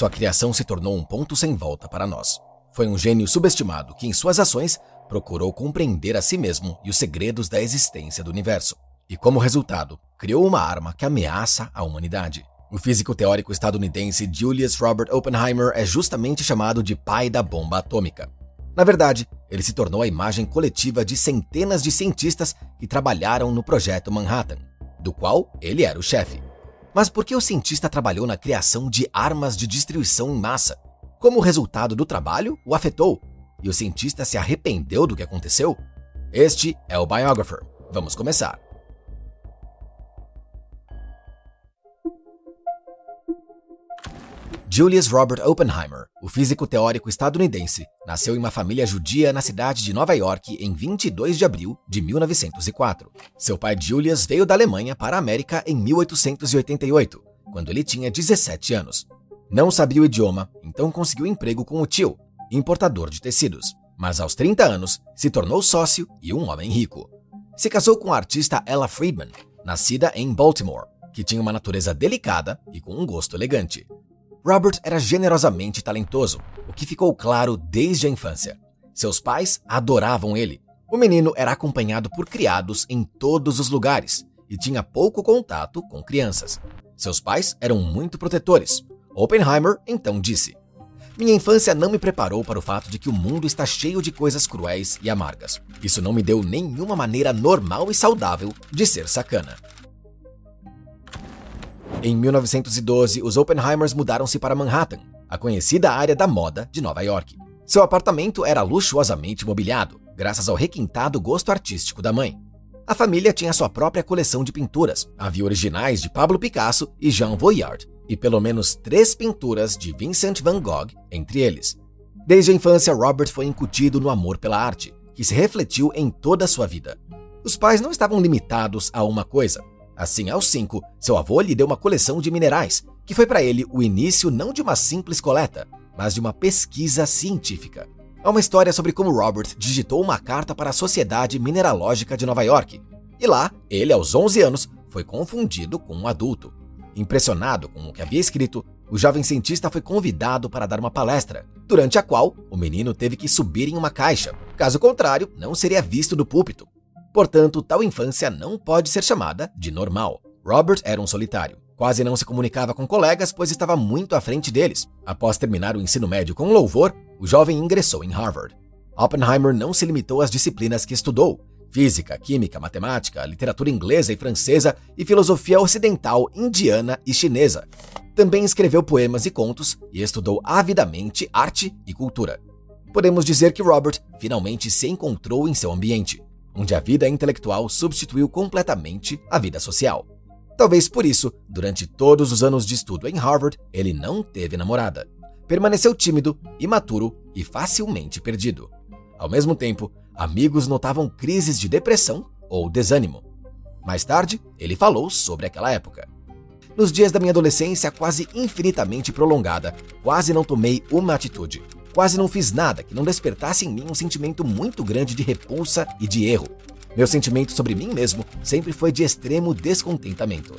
Sua criação se tornou um ponto sem volta para nós. Foi um gênio subestimado que, em suas ações, procurou compreender a si mesmo e os segredos da existência do universo. E, como resultado, criou uma arma que ameaça a humanidade. O físico teórico estadunidense Julius Robert Oppenheimer é justamente chamado de pai da bomba atômica. Na verdade, ele se tornou a imagem coletiva de centenas de cientistas que trabalharam no projeto Manhattan, do qual ele era o chefe. Mas por que o cientista trabalhou na criação de armas de destruição em massa? Como o resultado do trabalho o afetou? E o cientista se arrependeu do que aconteceu? Este é o Biographer. Vamos começar. Julius Robert Oppenheimer, o físico teórico estadunidense, nasceu em uma família judia na cidade de Nova York em 22 de abril de 1904. Seu pai Julius veio da Alemanha para a América em 1888, quando ele tinha 17 anos. Não sabia o idioma, então conseguiu emprego com o tio, importador de tecidos. Mas aos 30 anos, se tornou sócio e um homem rico. Se casou com a artista Ella Friedman, nascida em Baltimore, que tinha uma natureza delicada e com um gosto elegante. Robert era generosamente talentoso, o que ficou claro desde a infância. Seus pais adoravam ele. O menino era acompanhado por criados em todos os lugares e tinha pouco contato com crianças. Seus pais eram muito protetores. Oppenheimer então disse: Minha infância não me preparou para o fato de que o mundo está cheio de coisas cruéis e amargas. Isso não me deu nenhuma maneira normal e saudável de ser sacana. Em 1912, os Oppenheimers mudaram-se para Manhattan, a conhecida área da moda de Nova York. Seu apartamento era luxuosamente mobiliado, graças ao requintado gosto artístico da mãe. A família tinha sua própria coleção de pinturas. Havia originais de Pablo Picasso e Jean Voyard, e pelo menos três pinturas de Vincent van Gogh entre eles. Desde a infância, Robert foi incutido no amor pela arte, que se refletiu em toda a sua vida. Os pais não estavam limitados a uma coisa, Assim, aos cinco, seu avô lhe deu uma coleção de minerais, que foi para ele o início não de uma simples coleta, mas de uma pesquisa científica. Há uma história sobre como Robert digitou uma carta para a Sociedade Mineralógica de Nova York. E lá, ele, aos 11 anos, foi confundido com um adulto. Impressionado com o que havia escrito, o jovem cientista foi convidado para dar uma palestra, durante a qual o menino teve que subir em uma caixa. Caso contrário, não seria visto do púlpito. Portanto, tal infância não pode ser chamada de normal. Robert era um solitário. Quase não se comunicava com colegas, pois estava muito à frente deles. Após terminar o ensino médio com louvor, o jovem ingressou em Harvard. Oppenheimer não se limitou às disciplinas que estudou: física, química, matemática, literatura inglesa e francesa e filosofia ocidental, indiana e chinesa. Também escreveu poemas e contos e estudou avidamente arte e cultura. Podemos dizer que Robert finalmente se encontrou em seu ambiente onde a vida intelectual substituiu completamente a vida social. Talvez por isso, durante todos os anos de estudo em Harvard, ele não teve namorada. Permaneceu tímido, imaturo e facilmente perdido. Ao mesmo tempo, amigos notavam crises de depressão ou desânimo. Mais tarde, ele falou sobre aquela época. Nos dias da minha adolescência quase infinitamente prolongada, quase não tomei uma atitude. Quase não fiz nada que não despertasse em mim um sentimento muito grande de repulsa e de erro. Meu sentimento sobre mim mesmo sempre foi de extremo descontentamento.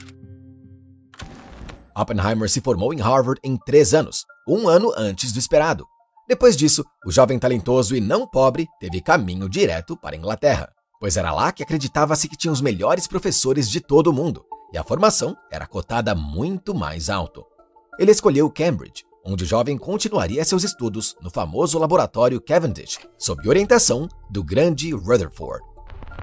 Oppenheimer se formou em Harvard em três anos, um ano antes do esperado. Depois disso, o jovem talentoso e não pobre teve caminho direto para a Inglaterra, pois era lá que acreditava-se que tinha os melhores professores de todo o mundo, e a formação era cotada muito mais alto. Ele escolheu Cambridge, onde o jovem continuaria seus estudos no famoso laboratório Cavendish, sob orientação do grande Rutherford.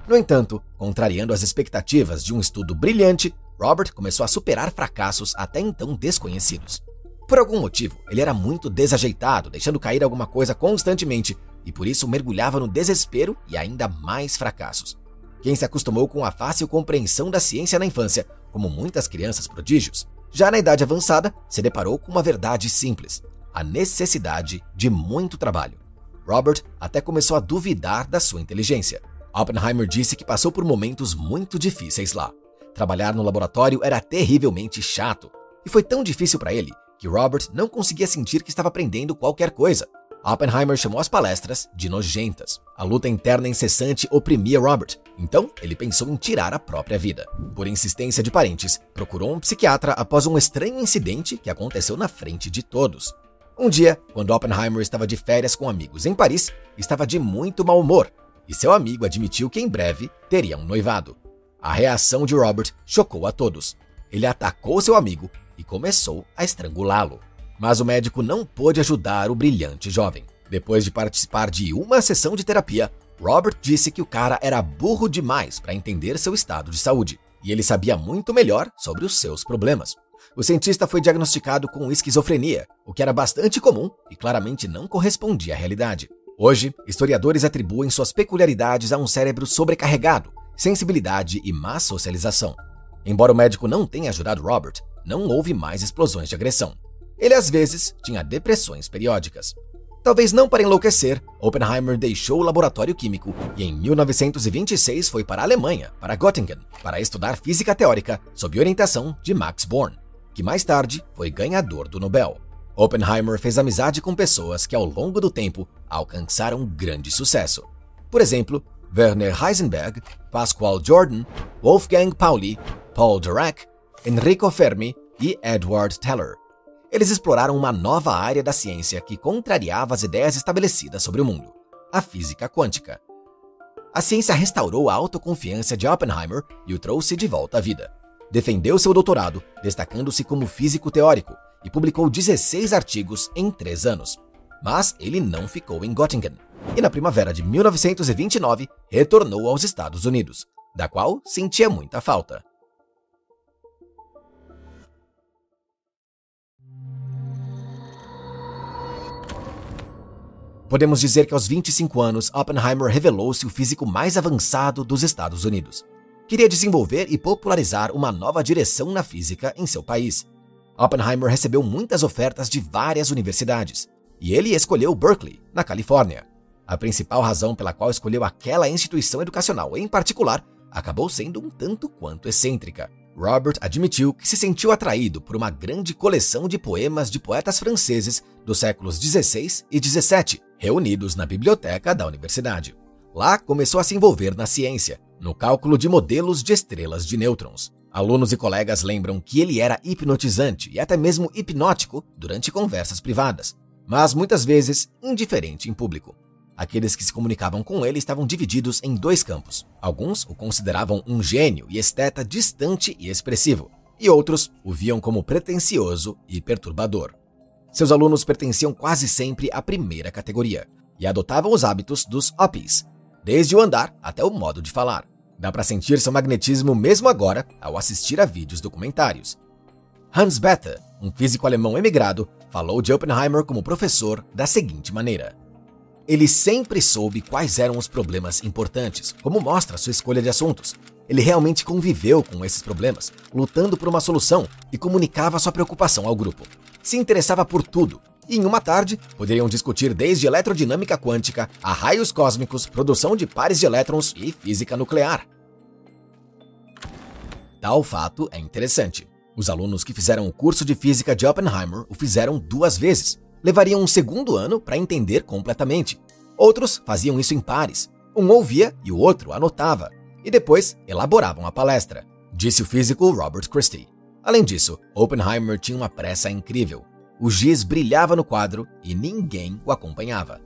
No entanto, contrariando as expectativas de um estudo brilhante, Robert começou a superar fracassos até então desconhecidos. Por algum motivo, ele era muito desajeitado, deixando cair alguma coisa constantemente, e por isso mergulhava no desespero e ainda mais fracassos. Quem se acostumou com a fácil compreensão da ciência na infância, como muitas crianças prodígios, já na idade avançada, se deparou com uma verdade simples: a necessidade de muito trabalho. Robert até começou a duvidar da sua inteligência. Oppenheimer disse que passou por momentos muito difíceis lá. Trabalhar no laboratório era terrivelmente chato, e foi tão difícil para ele que Robert não conseguia sentir que estava aprendendo qualquer coisa. Oppenheimer chamou as palestras de nojentas. A luta interna incessante oprimia Robert, então ele pensou em tirar a própria vida. Por insistência de parentes, procurou um psiquiatra após um estranho incidente que aconteceu na frente de todos. Um dia, quando Oppenheimer estava de férias com amigos em Paris, estava de muito mau humor e seu amigo admitiu que em breve teria um noivado. A reação de Robert chocou a todos. Ele atacou seu amigo e começou a estrangulá-lo. Mas o médico não pôde ajudar o brilhante jovem. Depois de participar de uma sessão de terapia, Robert disse que o cara era burro demais para entender seu estado de saúde e ele sabia muito melhor sobre os seus problemas. O cientista foi diagnosticado com esquizofrenia, o que era bastante comum e claramente não correspondia à realidade. Hoje, historiadores atribuem suas peculiaridades a um cérebro sobrecarregado, sensibilidade e má socialização. Embora o médico não tenha ajudado Robert, não houve mais explosões de agressão. Ele às vezes tinha depressões periódicas. Talvez não para enlouquecer, Oppenheimer deixou o laboratório químico e em 1926 foi para a Alemanha, para Göttingen, para estudar física teórica sob orientação de Max Born, que mais tarde foi ganhador do Nobel. Oppenheimer fez amizade com pessoas que ao longo do tempo alcançaram grande sucesso. Por exemplo, Werner Heisenberg, Pascual Jordan, Wolfgang Pauli, Paul Dirac, Enrico Fermi e Edward Teller. Eles exploraram uma nova área da ciência que contrariava as ideias estabelecidas sobre o mundo, a física quântica. A ciência restaurou a autoconfiança de Oppenheimer e o trouxe de volta à vida. Defendeu seu doutorado, destacando-se como físico teórico, e publicou 16 artigos em três anos. Mas ele não ficou em Göttingen, e na primavera de 1929 retornou aos Estados Unidos, da qual sentia muita falta. Podemos dizer que aos 25 anos, Oppenheimer revelou-se o físico mais avançado dos Estados Unidos. Queria desenvolver e popularizar uma nova direção na física em seu país. Oppenheimer recebeu muitas ofertas de várias universidades, e ele escolheu Berkeley, na Califórnia. A principal razão pela qual escolheu aquela instituição educacional em particular acabou sendo um tanto quanto excêntrica. Robert admitiu que se sentiu atraído por uma grande coleção de poemas de poetas franceses dos séculos 16 e 17, reunidos na biblioteca da universidade. Lá começou a se envolver na ciência, no cálculo de modelos de estrelas de nêutrons. Alunos e colegas lembram que ele era hipnotizante e até mesmo hipnótico durante conversas privadas, mas muitas vezes indiferente em público. Aqueles que se comunicavam com ele estavam divididos em dois campos. Alguns o consideravam um gênio e esteta distante e expressivo, e outros o viam como pretensioso e perturbador. Seus alunos pertenciam quase sempre à primeira categoria e adotavam os hábitos dos Uppies, desde o andar até o modo de falar. Dá para sentir seu magnetismo mesmo agora ao assistir a vídeos documentários. Hans Bethe, um físico alemão emigrado, falou de Oppenheimer como professor da seguinte maneira: Ele sempre soube quais eram os problemas importantes, como mostra sua escolha de assuntos. Ele realmente conviveu com esses problemas, lutando por uma solução e comunicava sua preocupação ao grupo se interessava por tudo. E em uma tarde, poderiam discutir desde eletrodinâmica quântica a raios cósmicos, produção de pares de elétrons e física nuclear. Tal fato é interessante. Os alunos que fizeram o curso de física de Oppenheimer o fizeram duas vezes. Levariam um segundo ano para entender completamente. Outros faziam isso em pares. Um ouvia e o outro anotava, e depois elaboravam a palestra, disse o físico Robert Christie. Além disso, Oppenheimer tinha uma pressa incrível. O giz brilhava no quadro e ninguém o acompanhava.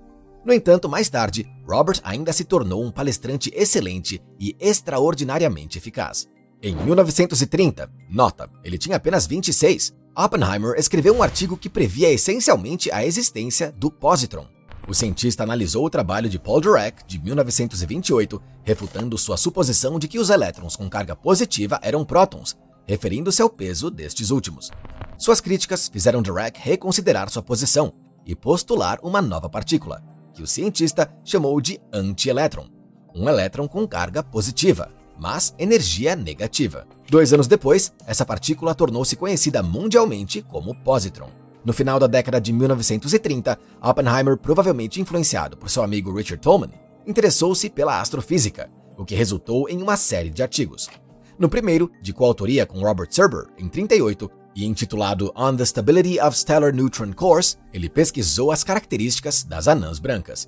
No entanto, mais tarde, Robert ainda se tornou um palestrante excelente e extraordinariamente eficaz. Em 1930, nota, ele tinha apenas 26, Oppenheimer escreveu um artigo que previa essencialmente a existência do positron. O cientista analisou o trabalho de Paul Dirac de 1928, refutando sua suposição de que os elétrons com carga positiva eram prótons, referindo-se ao peso destes últimos. Suas críticas fizeram Dirac reconsiderar sua posição e postular uma nova partícula, que o cientista chamou de antielétron, um elétron com carga positiva, mas energia negativa. Dois anos depois, essa partícula tornou-se conhecida mundialmente como positron. No final da década de 1930, Oppenheimer, provavelmente influenciado por seu amigo Richard Tolman, interessou-se pela astrofísica, o que resultou em uma série de artigos, no primeiro, de coautoria com Robert Serber, em 38, e intitulado On the Stability of Stellar Neutron Cores, ele pesquisou as características das anãs brancas.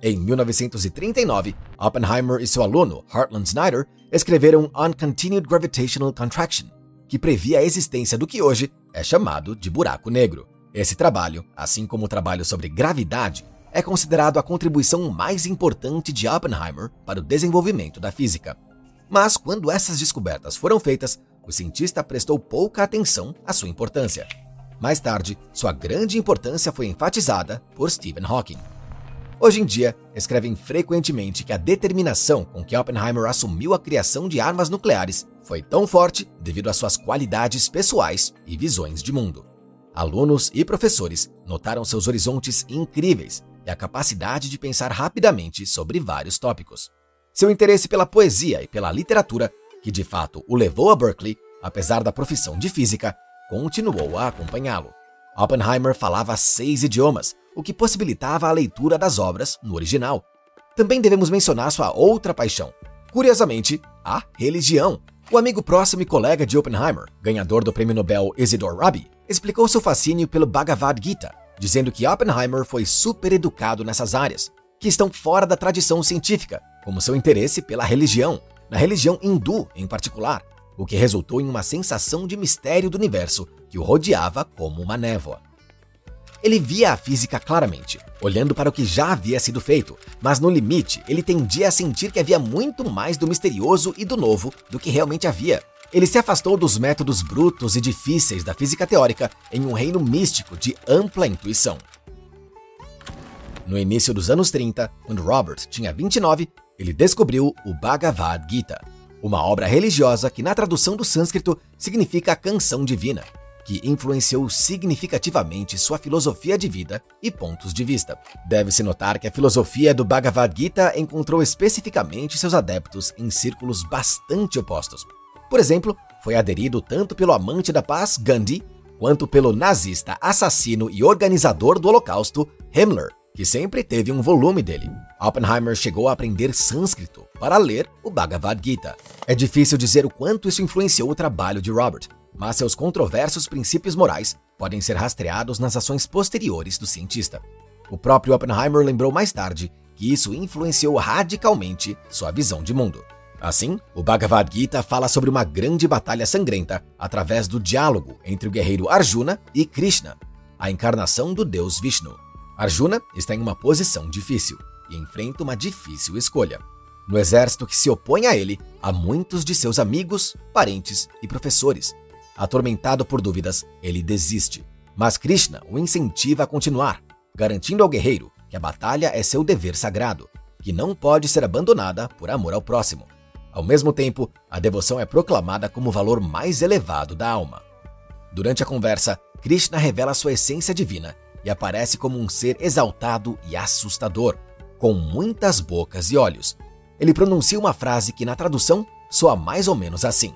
Em 1939, Oppenheimer e seu aluno, Hartland Snyder, escreveram On Continued Gravitational Contraction, que previa a existência do que hoje é chamado de buraco negro. Esse trabalho, assim como o trabalho sobre gravidade, é considerado a contribuição mais importante de Oppenheimer para o desenvolvimento da física. Mas quando essas descobertas foram feitas, o cientista prestou pouca atenção à sua importância. Mais tarde, sua grande importância foi enfatizada por Stephen Hawking. Hoje em dia, escrevem frequentemente que a determinação com que Oppenheimer assumiu a criação de armas nucleares foi tão forte devido às suas qualidades pessoais e visões de mundo. Alunos e professores notaram seus horizontes incríveis e a capacidade de pensar rapidamente sobre vários tópicos. Seu interesse pela poesia e pela literatura, que de fato o levou a Berkeley, apesar da profissão de física, continuou a acompanhá-lo. Oppenheimer falava seis idiomas, o que possibilitava a leitura das obras no original. Também devemos mencionar sua outra paixão, curiosamente, a religião. O amigo próximo e colega de Oppenheimer, ganhador do prêmio Nobel Isidor Rabi, explicou seu fascínio pelo Bhagavad Gita, dizendo que Oppenheimer foi super educado nessas áreas, que estão fora da tradição científica, como seu interesse pela religião, na religião hindu em particular, o que resultou em uma sensação de mistério do universo que o rodeava como uma névoa. Ele via a física claramente, olhando para o que já havia sido feito, mas no limite ele tendia a sentir que havia muito mais do misterioso e do novo do que realmente havia. Ele se afastou dos métodos brutos e difíceis da física teórica em um reino místico de ampla intuição. No início dos anos 30, quando Robert tinha 29, ele descobriu o Bhagavad Gita, uma obra religiosa que, na tradução do sânscrito, significa canção divina, que influenciou significativamente sua filosofia de vida e pontos de vista. Deve-se notar que a filosofia do Bhagavad Gita encontrou especificamente seus adeptos em círculos bastante opostos. Por exemplo, foi aderido tanto pelo amante da paz Gandhi, quanto pelo nazista assassino e organizador do Holocausto Himmler, que sempre teve um volume dele. Oppenheimer chegou a aprender sânscrito para ler o Bhagavad Gita. É difícil dizer o quanto isso influenciou o trabalho de Robert, mas seus controversos princípios morais podem ser rastreados nas ações posteriores do cientista. O próprio Oppenheimer lembrou mais tarde que isso influenciou radicalmente sua visão de mundo. Assim, o Bhagavad Gita fala sobre uma grande batalha sangrenta através do diálogo entre o guerreiro Arjuna e Krishna, a encarnação do deus Vishnu. Arjuna está em uma posição difícil e enfrenta uma difícil escolha. No exército que se opõe a ele, há muitos de seus amigos, parentes e professores, Atormentado por dúvidas, ele desiste. Mas Krishna o incentiva a continuar, garantindo ao guerreiro que a batalha é seu dever sagrado, que não pode ser abandonada por amor ao próximo. Ao mesmo tempo, a devoção é proclamada como o valor mais elevado da alma. Durante a conversa, Krishna revela sua essência divina e aparece como um ser exaltado e assustador, com muitas bocas e olhos. Ele pronuncia uma frase que, na tradução, soa mais ou menos assim: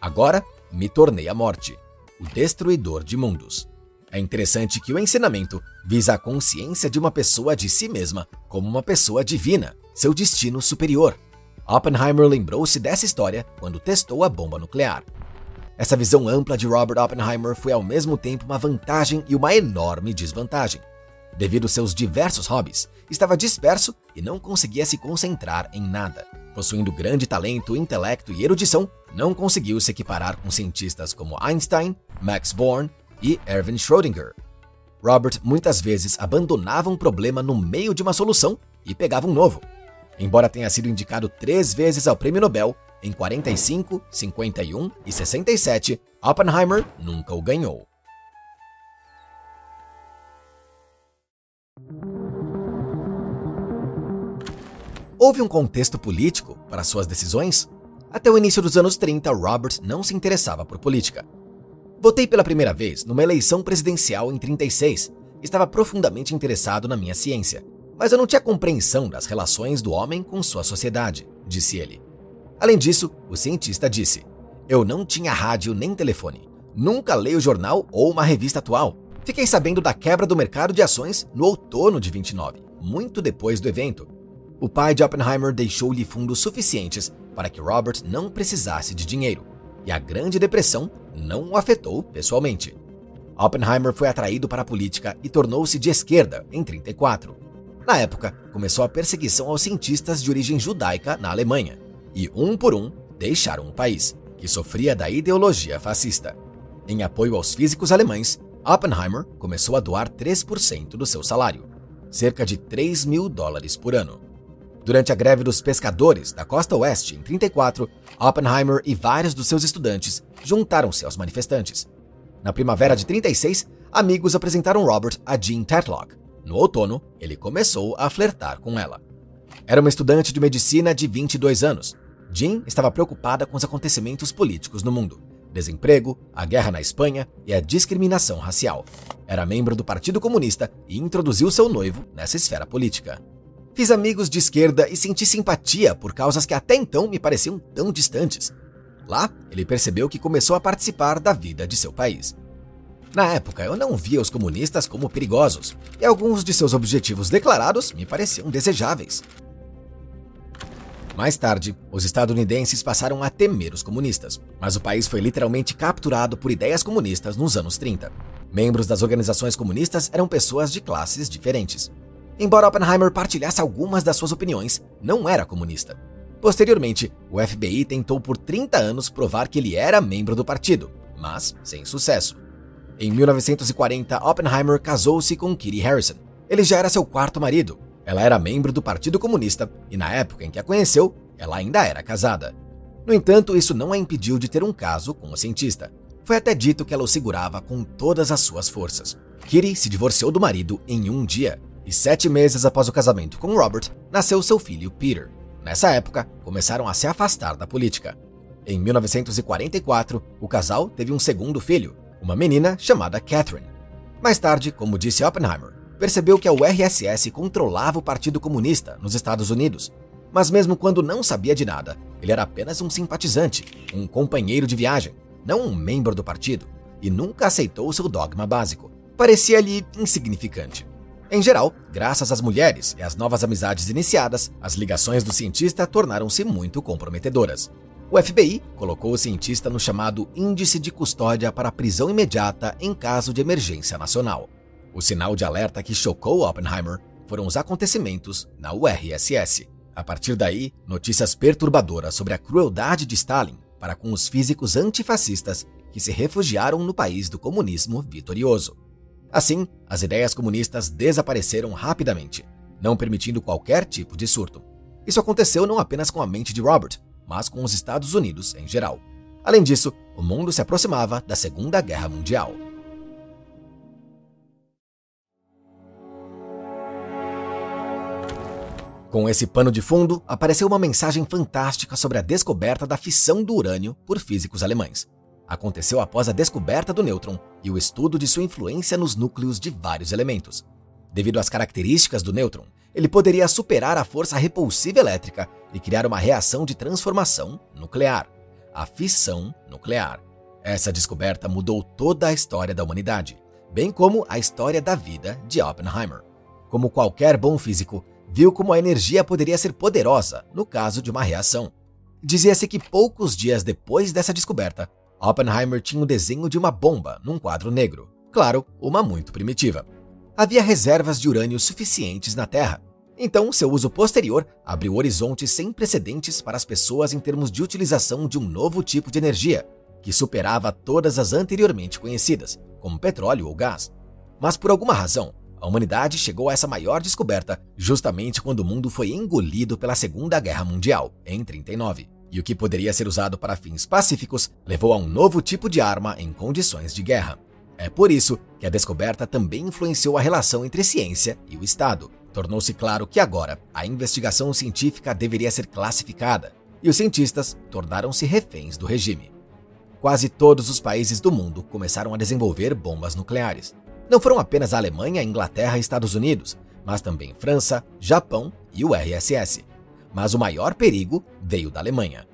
Agora me tornei a morte, o destruidor de mundos. É interessante que o ensinamento visa a consciência de uma pessoa de si mesma como uma pessoa divina, seu destino superior. Oppenheimer lembrou-se dessa história quando testou a bomba nuclear. Essa visão ampla de Robert Oppenheimer foi ao mesmo tempo uma vantagem e uma enorme desvantagem. Devido aos seus diversos hobbies, estava disperso e não conseguia se concentrar em nada. Possuindo grande talento, intelecto e erudição, não conseguiu se equiparar com cientistas como Einstein, Max Born e Erwin Schrödinger. Robert muitas vezes abandonava um problema no meio de uma solução e pegava um novo. Embora tenha sido indicado três vezes ao Prêmio Nobel, em 45, 51 e 67, Oppenheimer nunca o ganhou. Houve um contexto político para suas decisões? Até o início dos anos 30, Robert não se interessava por política. Votei pela primeira vez numa eleição presidencial em 36. Estava profundamente interessado na minha ciência, mas eu não tinha compreensão das relações do homem com sua sociedade, disse ele. Além disso, o cientista disse: Eu não tinha rádio nem telefone. Nunca leio jornal ou uma revista atual. Fiquei sabendo da quebra do mercado de ações no outono de 29, muito depois do evento, o pai de Oppenheimer deixou-lhe fundos suficientes para que Robert não precisasse de dinheiro, e a Grande Depressão não o afetou pessoalmente. Oppenheimer foi atraído para a política e tornou-se de esquerda em 34. Na época, começou a perseguição aos cientistas de origem judaica na Alemanha, e um por um deixaram o país, que sofria da ideologia fascista. Em apoio aos físicos alemães, Oppenheimer começou a doar 3% do seu salário, cerca de 3 mil dólares por ano. Durante a greve dos pescadores da costa oeste em 34, Oppenheimer e vários dos seus estudantes juntaram-se aos manifestantes. Na primavera de 36, amigos apresentaram Robert a Jean Tetlock, no outono, ele começou a flertar com ela. Era uma estudante de medicina de 22 anos. Jean estava preocupada com os acontecimentos políticos no mundo: desemprego, a guerra na Espanha e a discriminação racial. Era membro do Partido Comunista e introduziu seu noivo nessa esfera política. Fiz amigos de esquerda e senti simpatia por causas que até então me pareciam tão distantes. Lá, ele percebeu que começou a participar da vida de seu país. Na época, eu não via os comunistas como perigosos, e alguns de seus objetivos declarados me pareciam desejáveis. Mais tarde, os estadunidenses passaram a temer os comunistas, mas o país foi literalmente capturado por ideias comunistas nos anos 30. Membros das organizações comunistas eram pessoas de classes diferentes. Embora Oppenheimer partilhasse algumas das suas opiniões, não era comunista. Posteriormente, o FBI tentou por 30 anos provar que ele era membro do partido, mas sem sucesso. Em 1940, Oppenheimer casou-se com Kitty Harrison. Ele já era seu quarto marido. Ela era membro do Partido Comunista e, na época em que a conheceu, ela ainda era casada. No entanto, isso não a impediu de ter um caso com o cientista. Foi até dito que ela o segurava com todas as suas forças. Kitty se divorciou do marido em um dia, e sete meses após o casamento com Robert, nasceu seu filho Peter. Nessa época, começaram a se afastar da política. Em 1944, o casal teve um segundo filho, uma menina chamada Catherine. Mais tarde, como disse Oppenheimer, percebeu que a URSS controlava o Partido Comunista nos Estados Unidos. Mas mesmo quando não sabia de nada, ele era apenas um simpatizante, um companheiro de viagem, não um membro do partido, e nunca aceitou seu dogma básico. Parecia-lhe insignificante. Em geral, graças às mulheres e às novas amizades iniciadas, as ligações do cientista tornaram-se muito comprometedoras. O FBI colocou o cientista no chamado Índice de Custódia para Prisão Imediata em caso de emergência nacional. O sinal de alerta que chocou Oppenheimer foram os acontecimentos na URSS. A partir daí, notícias perturbadoras sobre a crueldade de Stalin para com os físicos antifascistas que se refugiaram no país do comunismo vitorioso. Assim, as ideias comunistas desapareceram rapidamente, não permitindo qualquer tipo de surto. Isso aconteceu não apenas com a mente de Robert, mas com os Estados Unidos em geral. Além disso, o mundo se aproximava da Segunda Guerra Mundial. Com esse pano de fundo, apareceu uma mensagem fantástica sobre a descoberta da fissão do urânio por físicos alemães. Aconteceu após a descoberta do nêutron e o estudo de sua influência nos núcleos de vários elementos. Devido às características do nêutron, ele poderia superar a força repulsiva elétrica e criar uma reação de transformação nuclear, a fissão nuclear. Essa descoberta mudou toda a história da humanidade, bem como a história da vida de Oppenheimer. Como qualquer bom físico, viu como a energia poderia ser poderosa no caso de uma reação. Dizia-se que poucos dias depois dessa descoberta, Oppenheimer tinha o desenho de uma bomba num quadro negro. Claro, uma muito primitiva. Havia reservas de urânio suficientes na Terra, então, seu uso posterior abriu horizontes sem precedentes para as pessoas em termos de utilização de um novo tipo de energia, que superava todas as anteriormente conhecidas, como petróleo ou gás. Mas por alguma razão, a humanidade chegou a essa maior descoberta justamente quando o mundo foi engolido pela Segunda Guerra Mundial, em 39. E o que poderia ser usado para fins pacíficos levou a um novo tipo de arma em condições de guerra. É por isso que a descoberta também influenciou a relação entre ciência e o Estado, tornou-se claro que agora a investigação científica deveria ser classificada e os cientistas tornaram-se reféns do regime. Quase todos os países do mundo começaram a desenvolver bombas nucleares. Não foram apenas a Alemanha, Inglaterra e Estados Unidos, mas também França, Japão e o RSS. Mas o maior perigo veio da Alemanha.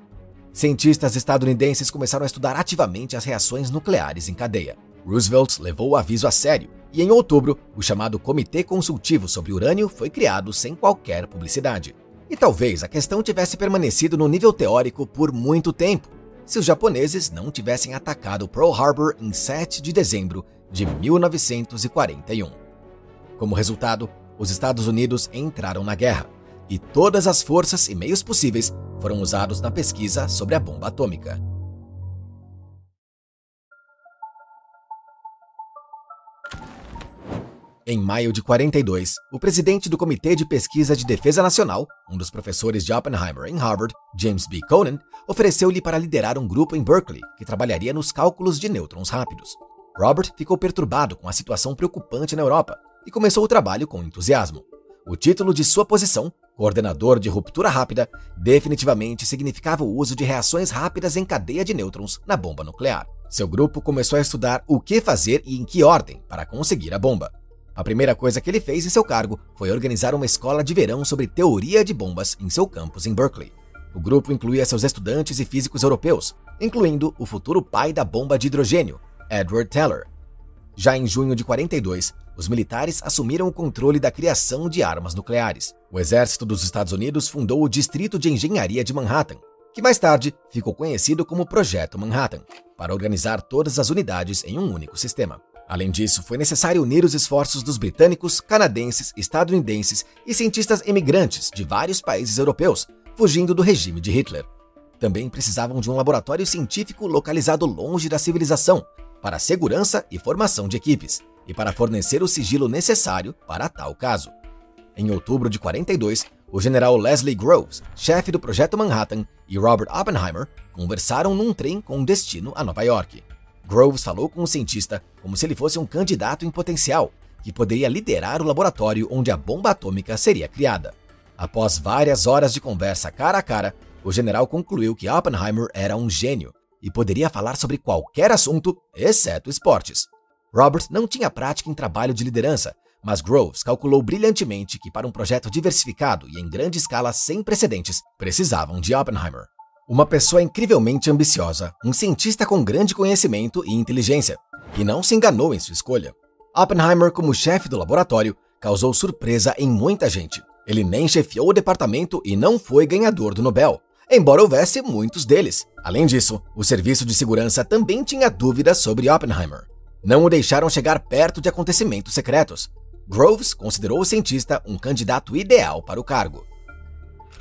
Cientistas estadunidenses começaram a estudar ativamente as reações nucleares em cadeia. Roosevelt levou o aviso a sério e em outubro, o chamado Comitê Consultivo sobre Urânio foi criado sem qualquer publicidade. E talvez a questão tivesse permanecido no nível teórico por muito tempo, se os japoneses não tivessem atacado Pearl Harbor em 7 de dezembro de 1941. Como resultado, os Estados Unidos entraram na guerra e todas as forças e meios possíveis foram usados na pesquisa sobre a bomba atômica. Em maio de 42, o presidente do Comitê de Pesquisa de Defesa Nacional, um dos professores de Oppenheimer em Harvard, James B. Conan, ofereceu-lhe para liderar um grupo em Berkeley que trabalharia nos cálculos de nêutrons rápidos. Robert ficou perturbado com a situação preocupante na Europa e começou o trabalho com entusiasmo. O título de sua posição, coordenador de ruptura rápida, definitivamente significava o uso de reações rápidas em cadeia de nêutrons na bomba nuclear. Seu grupo começou a estudar o que fazer e em que ordem para conseguir a bomba. A primeira coisa que ele fez em seu cargo foi organizar uma escola de verão sobre teoria de bombas em seu campus em Berkeley. O grupo incluía seus estudantes e físicos europeus, incluindo o futuro pai da bomba de hidrogênio, Edward Teller. Já em junho de 42, os militares assumiram o controle da criação de armas nucleares. O exército dos Estados Unidos fundou o Distrito de Engenharia de Manhattan, que mais tarde ficou conhecido como Projeto Manhattan, para organizar todas as unidades em um único sistema. Além disso, foi necessário unir os esforços dos britânicos, canadenses, estadunidenses e cientistas emigrantes de vários países europeus, fugindo do regime de Hitler. Também precisavam de um laboratório científico localizado longe da civilização, para segurança e formação de equipes, e para fornecer o sigilo necessário para tal caso. Em outubro de 42, o general Leslie Groves, chefe do Projeto Manhattan, e Robert Oppenheimer conversaram num trem com destino a Nova York. Groves falou com o cientista como se ele fosse um candidato em potencial, que poderia liderar o laboratório onde a bomba atômica seria criada. Após várias horas de conversa cara a cara, o general concluiu que Oppenheimer era um gênio e poderia falar sobre qualquer assunto, exceto esportes. Robert não tinha prática em trabalho de liderança, mas Groves calculou brilhantemente que para um projeto diversificado e em grande escala sem precedentes, precisavam de Oppenheimer. Uma pessoa incrivelmente ambiciosa, um cientista com grande conhecimento e inteligência, e não se enganou em sua escolha. Oppenheimer, como chefe do laboratório, causou surpresa em muita gente. Ele nem chefiou o departamento e não foi ganhador do Nobel, embora houvesse muitos deles. Além disso, o serviço de segurança também tinha dúvidas sobre Oppenheimer. Não o deixaram chegar perto de acontecimentos secretos. Groves considerou o cientista um candidato ideal para o cargo.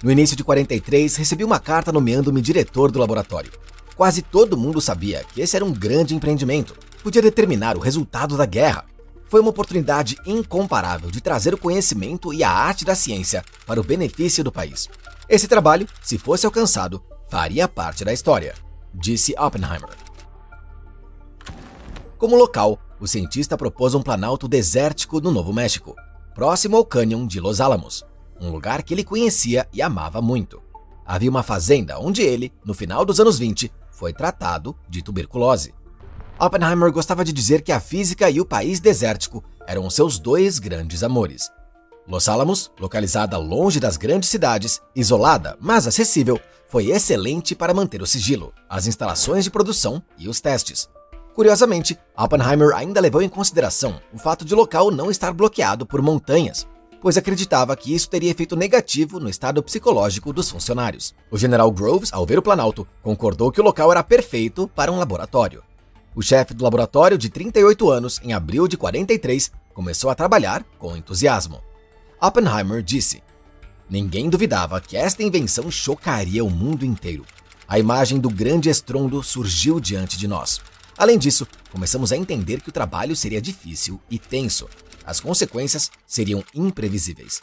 No início de 43, recebi uma carta nomeando-me diretor do laboratório. Quase todo mundo sabia que esse era um grande empreendimento, podia determinar o resultado da guerra. Foi uma oportunidade incomparável de trazer o conhecimento e a arte da ciência para o benefício do país. Esse trabalho, se fosse alcançado, faria parte da história, disse Oppenheimer. Como local, o cientista propôs um planalto desértico no Novo México, próximo ao cânion de Los Alamos um lugar que ele conhecia e amava muito. Havia uma fazenda onde ele, no final dos anos 20, foi tratado de tuberculose. Oppenheimer gostava de dizer que a física e o país desértico eram seus dois grandes amores. Los Alamos, localizada longe das grandes cidades, isolada, mas acessível, foi excelente para manter o sigilo, as instalações de produção e os testes. Curiosamente, Oppenheimer ainda levou em consideração o fato de o local não estar bloqueado por montanhas, pois acreditava que isso teria efeito negativo no estado psicológico dos funcionários. O general Groves, ao ver o Planalto, concordou que o local era perfeito para um laboratório. O chefe do laboratório, de 38 anos, em abril de 43, começou a trabalhar com entusiasmo. Oppenheimer disse: Ninguém duvidava que esta invenção chocaria o mundo inteiro. A imagem do grande estrondo surgiu diante de nós. Além disso, começamos a entender que o trabalho seria difícil e tenso, as consequências seriam imprevisíveis.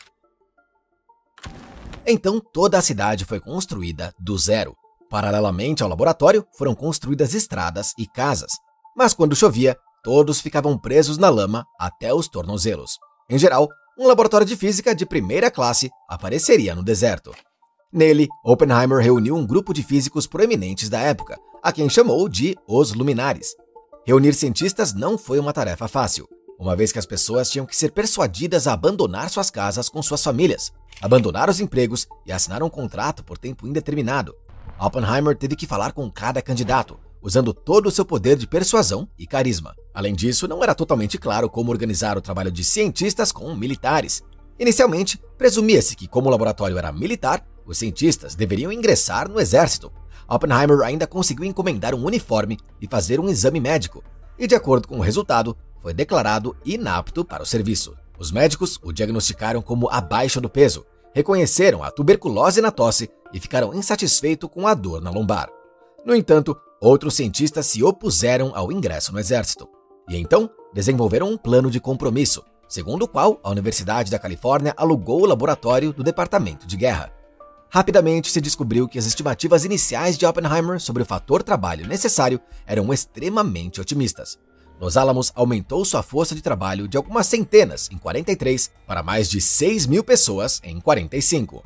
Então toda a cidade foi construída do zero. Paralelamente ao laboratório, foram construídas estradas e casas. Mas quando chovia, todos ficavam presos na lama até os tornozelos. Em geral, um laboratório de física de primeira classe apareceria no deserto. Nele, Oppenheimer reuniu um grupo de físicos proeminentes da época, a quem chamou de os Luminares. Reunir cientistas não foi uma tarefa fácil uma vez que as pessoas tinham que ser persuadidas a abandonar suas casas com suas famílias, abandonar os empregos e assinar um contrato por tempo indeterminado. Oppenheimer teve que falar com cada candidato, usando todo o seu poder de persuasão e carisma. Além disso, não era totalmente claro como organizar o trabalho de cientistas com militares. Inicialmente, presumia-se que, como o laboratório era militar, os cientistas deveriam ingressar no exército. Oppenheimer ainda conseguiu encomendar um uniforme e fazer um exame médico, e de acordo com o resultado, foi declarado inapto para o serviço. Os médicos o diagnosticaram como abaixo do peso, reconheceram a tuberculose na tosse e ficaram insatisfeitos com a dor na lombar. No entanto, outros cientistas se opuseram ao ingresso no exército e então desenvolveram um plano de compromisso, segundo o qual a Universidade da Califórnia alugou o laboratório do Departamento de Guerra. Rapidamente se descobriu que as estimativas iniciais de Oppenheimer sobre o fator trabalho necessário eram extremamente otimistas. Los Alamos aumentou sua força de trabalho de algumas centenas em 43 para mais de 6 mil pessoas em 45.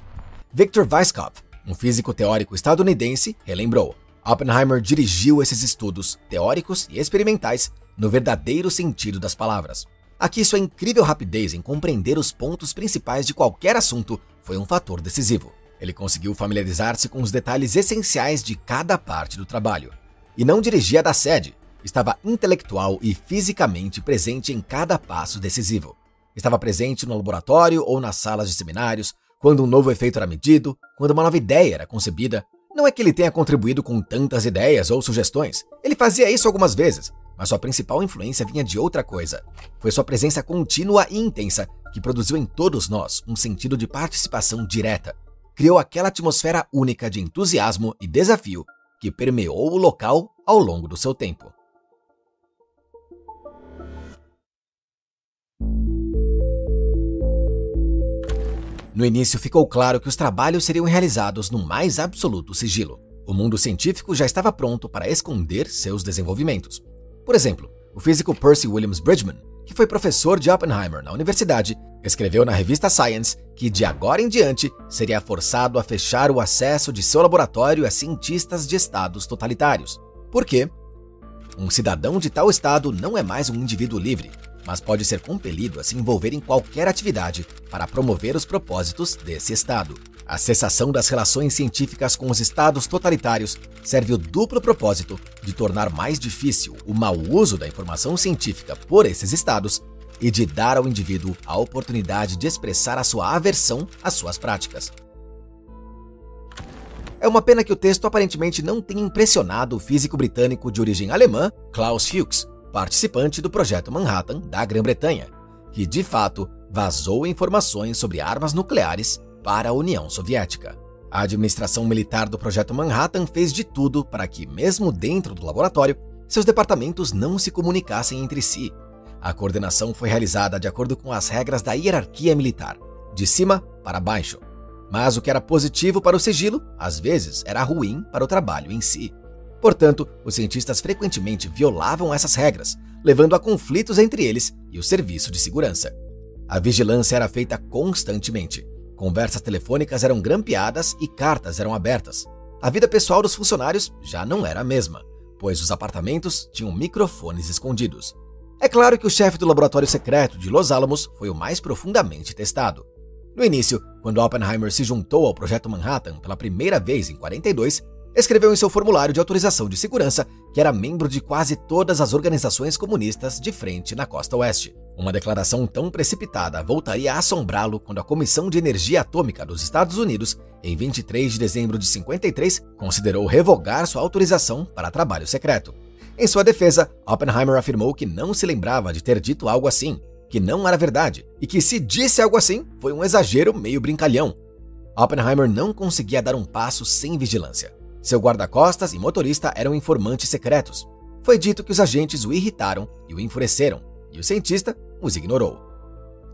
Victor Weisskopf, um físico teórico estadunidense, relembrou: Oppenheimer dirigiu esses estudos teóricos e experimentais no verdadeiro sentido das palavras. Aqui sua incrível rapidez em compreender os pontos principais de qualquer assunto foi um fator decisivo. Ele conseguiu familiarizar-se com os detalhes essenciais de cada parte do trabalho. E não dirigia da sede, estava intelectual e fisicamente presente em cada passo decisivo. Estava presente no laboratório ou nas salas de seminários, quando um novo efeito era medido, quando uma nova ideia era concebida. Não é que ele tenha contribuído com tantas ideias ou sugestões. Ele fazia isso algumas vezes, mas sua principal influência vinha de outra coisa. Foi sua presença contínua e intensa que produziu em todos nós um sentido de participação direta, criou aquela atmosfera única de entusiasmo e desafio que permeou o local ao longo do seu tempo. No início ficou claro que os trabalhos seriam realizados no mais absoluto sigilo. O mundo científico já estava pronto para esconder seus desenvolvimentos. Por exemplo, o físico Percy Williams Bridgman, que foi professor de Oppenheimer na universidade, escreveu na revista Science que de agora em diante seria forçado a fechar o acesso de seu laboratório a cientistas de estados totalitários. Por quê? Um cidadão de tal estado não é mais um indivíduo livre, mas pode ser compelido a se envolver em qualquer atividade para promover os propósitos desse estado. A cessação das relações científicas com os estados totalitários serve o duplo propósito de tornar mais difícil o mau uso da informação científica por esses estados e de dar ao indivíduo a oportunidade de expressar a sua aversão às suas práticas. É uma pena que o texto aparentemente não tenha impressionado o físico britânico de origem alemã Klaus Hughes, participante do projeto Manhattan da Grã-Bretanha, que de fato vazou informações sobre armas nucleares para a União Soviética. A administração militar do projeto Manhattan fez de tudo para que, mesmo dentro do laboratório, seus departamentos não se comunicassem entre si a coordenação foi realizada de acordo com as regras da hierarquia militar, de cima para baixo. Mas o que era positivo para o sigilo, às vezes era ruim para o trabalho em si. Portanto, os cientistas frequentemente violavam essas regras, levando a conflitos entre eles e o serviço de segurança. A vigilância era feita constantemente. Conversas telefônicas eram grampeadas e cartas eram abertas. A vida pessoal dos funcionários já não era a mesma, pois os apartamentos tinham microfones escondidos. É claro que o chefe do laboratório secreto de Los Alamos foi o mais profundamente testado. No início, quando Oppenheimer se juntou ao projeto Manhattan pela primeira vez em 42, escreveu em seu formulário de autorização de segurança que era membro de quase todas as organizações comunistas de frente na costa oeste. Uma declaração tão precipitada voltaria a assombrá-lo quando a Comissão de Energia Atômica dos Estados Unidos, em 23 de dezembro de 53, considerou revogar sua autorização para trabalho secreto. Em sua defesa, Oppenheimer afirmou que não se lembrava de ter dito algo assim, que não era verdade, e que se disse algo assim, foi um exagero meio brincalhão. Oppenheimer não conseguia dar um passo sem vigilância. Seu guarda-costas e motorista eram informantes secretos. Foi dito que os agentes o irritaram e o enfureceram, e o cientista os ignorou.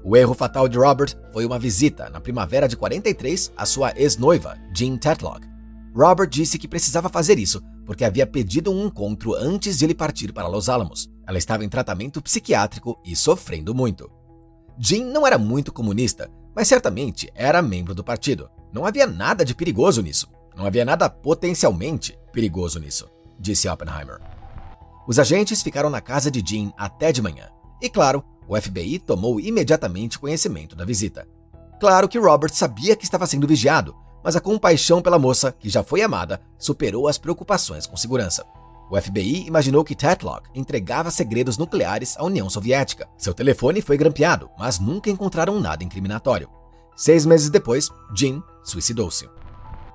O erro fatal de Robert foi uma visita, na primavera de 43, à sua ex-noiva, Jean Tetlock. Robert disse que precisava fazer isso porque havia pedido um encontro antes de ele partir para Los Alamos. Ela estava em tratamento psiquiátrico e sofrendo muito. Jean não era muito comunista, mas certamente era membro do partido. Não havia nada de perigoso nisso. Não havia nada potencialmente perigoso nisso, disse Oppenheimer. Os agentes ficaram na casa de Jean até de manhã. E claro, o FBI tomou imediatamente conhecimento da visita. Claro que Robert sabia que estava sendo vigiado, mas a compaixão pela moça, que já foi amada, superou as preocupações com segurança. O FBI imaginou que Tetlock entregava segredos nucleares à União Soviética. Seu telefone foi grampeado, mas nunca encontraram nada incriminatório. Seis meses depois, Jim suicidou-se.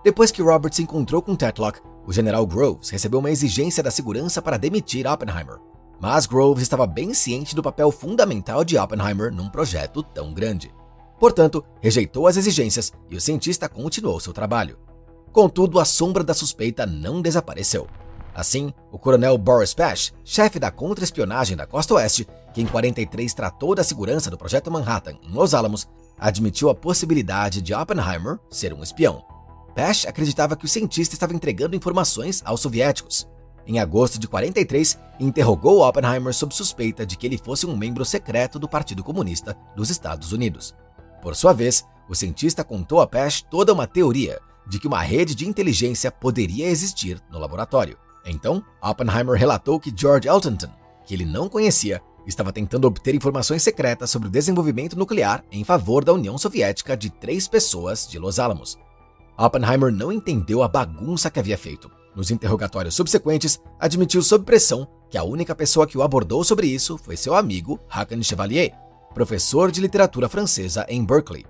Depois que Robert se encontrou com Tetlock, o general Groves recebeu uma exigência da segurança para demitir Oppenheimer. mas Groves estava bem ciente do papel fundamental de Oppenheimer num projeto tão grande. Portanto, rejeitou as exigências e o cientista continuou seu trabalho. Contudo, a sombra da suspeita não desapareceu. Assim, o coronel Boris Pash, chefe da contra-espionagem da Costa Oeste, que em 43 tratou da segurança do Projeto Manhattan em Los Alamos, admitiu a possibilidade de Oppenheimer ser um espião. Pash acreditava que o cientista estava entregando informações aos soviéticos. Em agosto de 43, interrogou Oppenheimer sob suspeita de que ele fosse um membro secreto do Partido Comunista dos Estados Unidos. Por sua vez, o cientista contou a Pash toda uma teoria de que uma rede de inteligência poderia existir no laboratório. Então, Oppenheimer relatou que George Eltonton, que ele não conhecia, estava tentando obter informações secretas sobre o desenvolvimento nuclear em favor da União Soviética de três pessoas de Los Alamos. Oppenheimer não entendeu a bagunça que havia feito. Nos interrogatórios subsequentes, admitiu sob pressão que a única pessoa que o abordou sobre isso foi seu amigo Hakan Chevalier, professor de literatura francesa em Berkeley.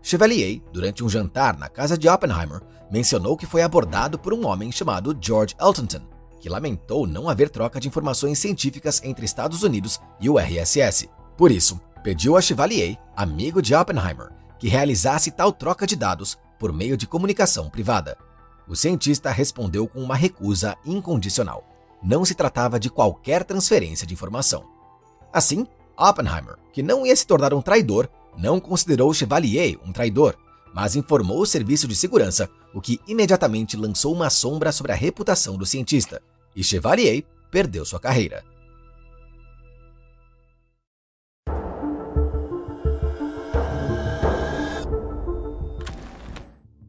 Chevalier, durante um jantar na casa de Oppenheimer, mencionou que foi abordado por um homem chamado George Eltonton, que lamentou não haver troca de informações científicas entre Estados Unidos e o RSS. Por isso, pediu a Chevalier, amigo de Oppenheimer, que realizasse tal troca de dados por meio de comunicação privada. O cientista respondeu com uma recusa incondicional. Não se tratava de qualquer transferência de informação. Assim, Oppenheimer, que não ia se tornar um traidor, não considerou Chevalier um traidor, mas informou o serviço de segurança, o que imediatamente lançou uma sombra sobre a reputação do cientista, e Chevalier perdeu sua carreira.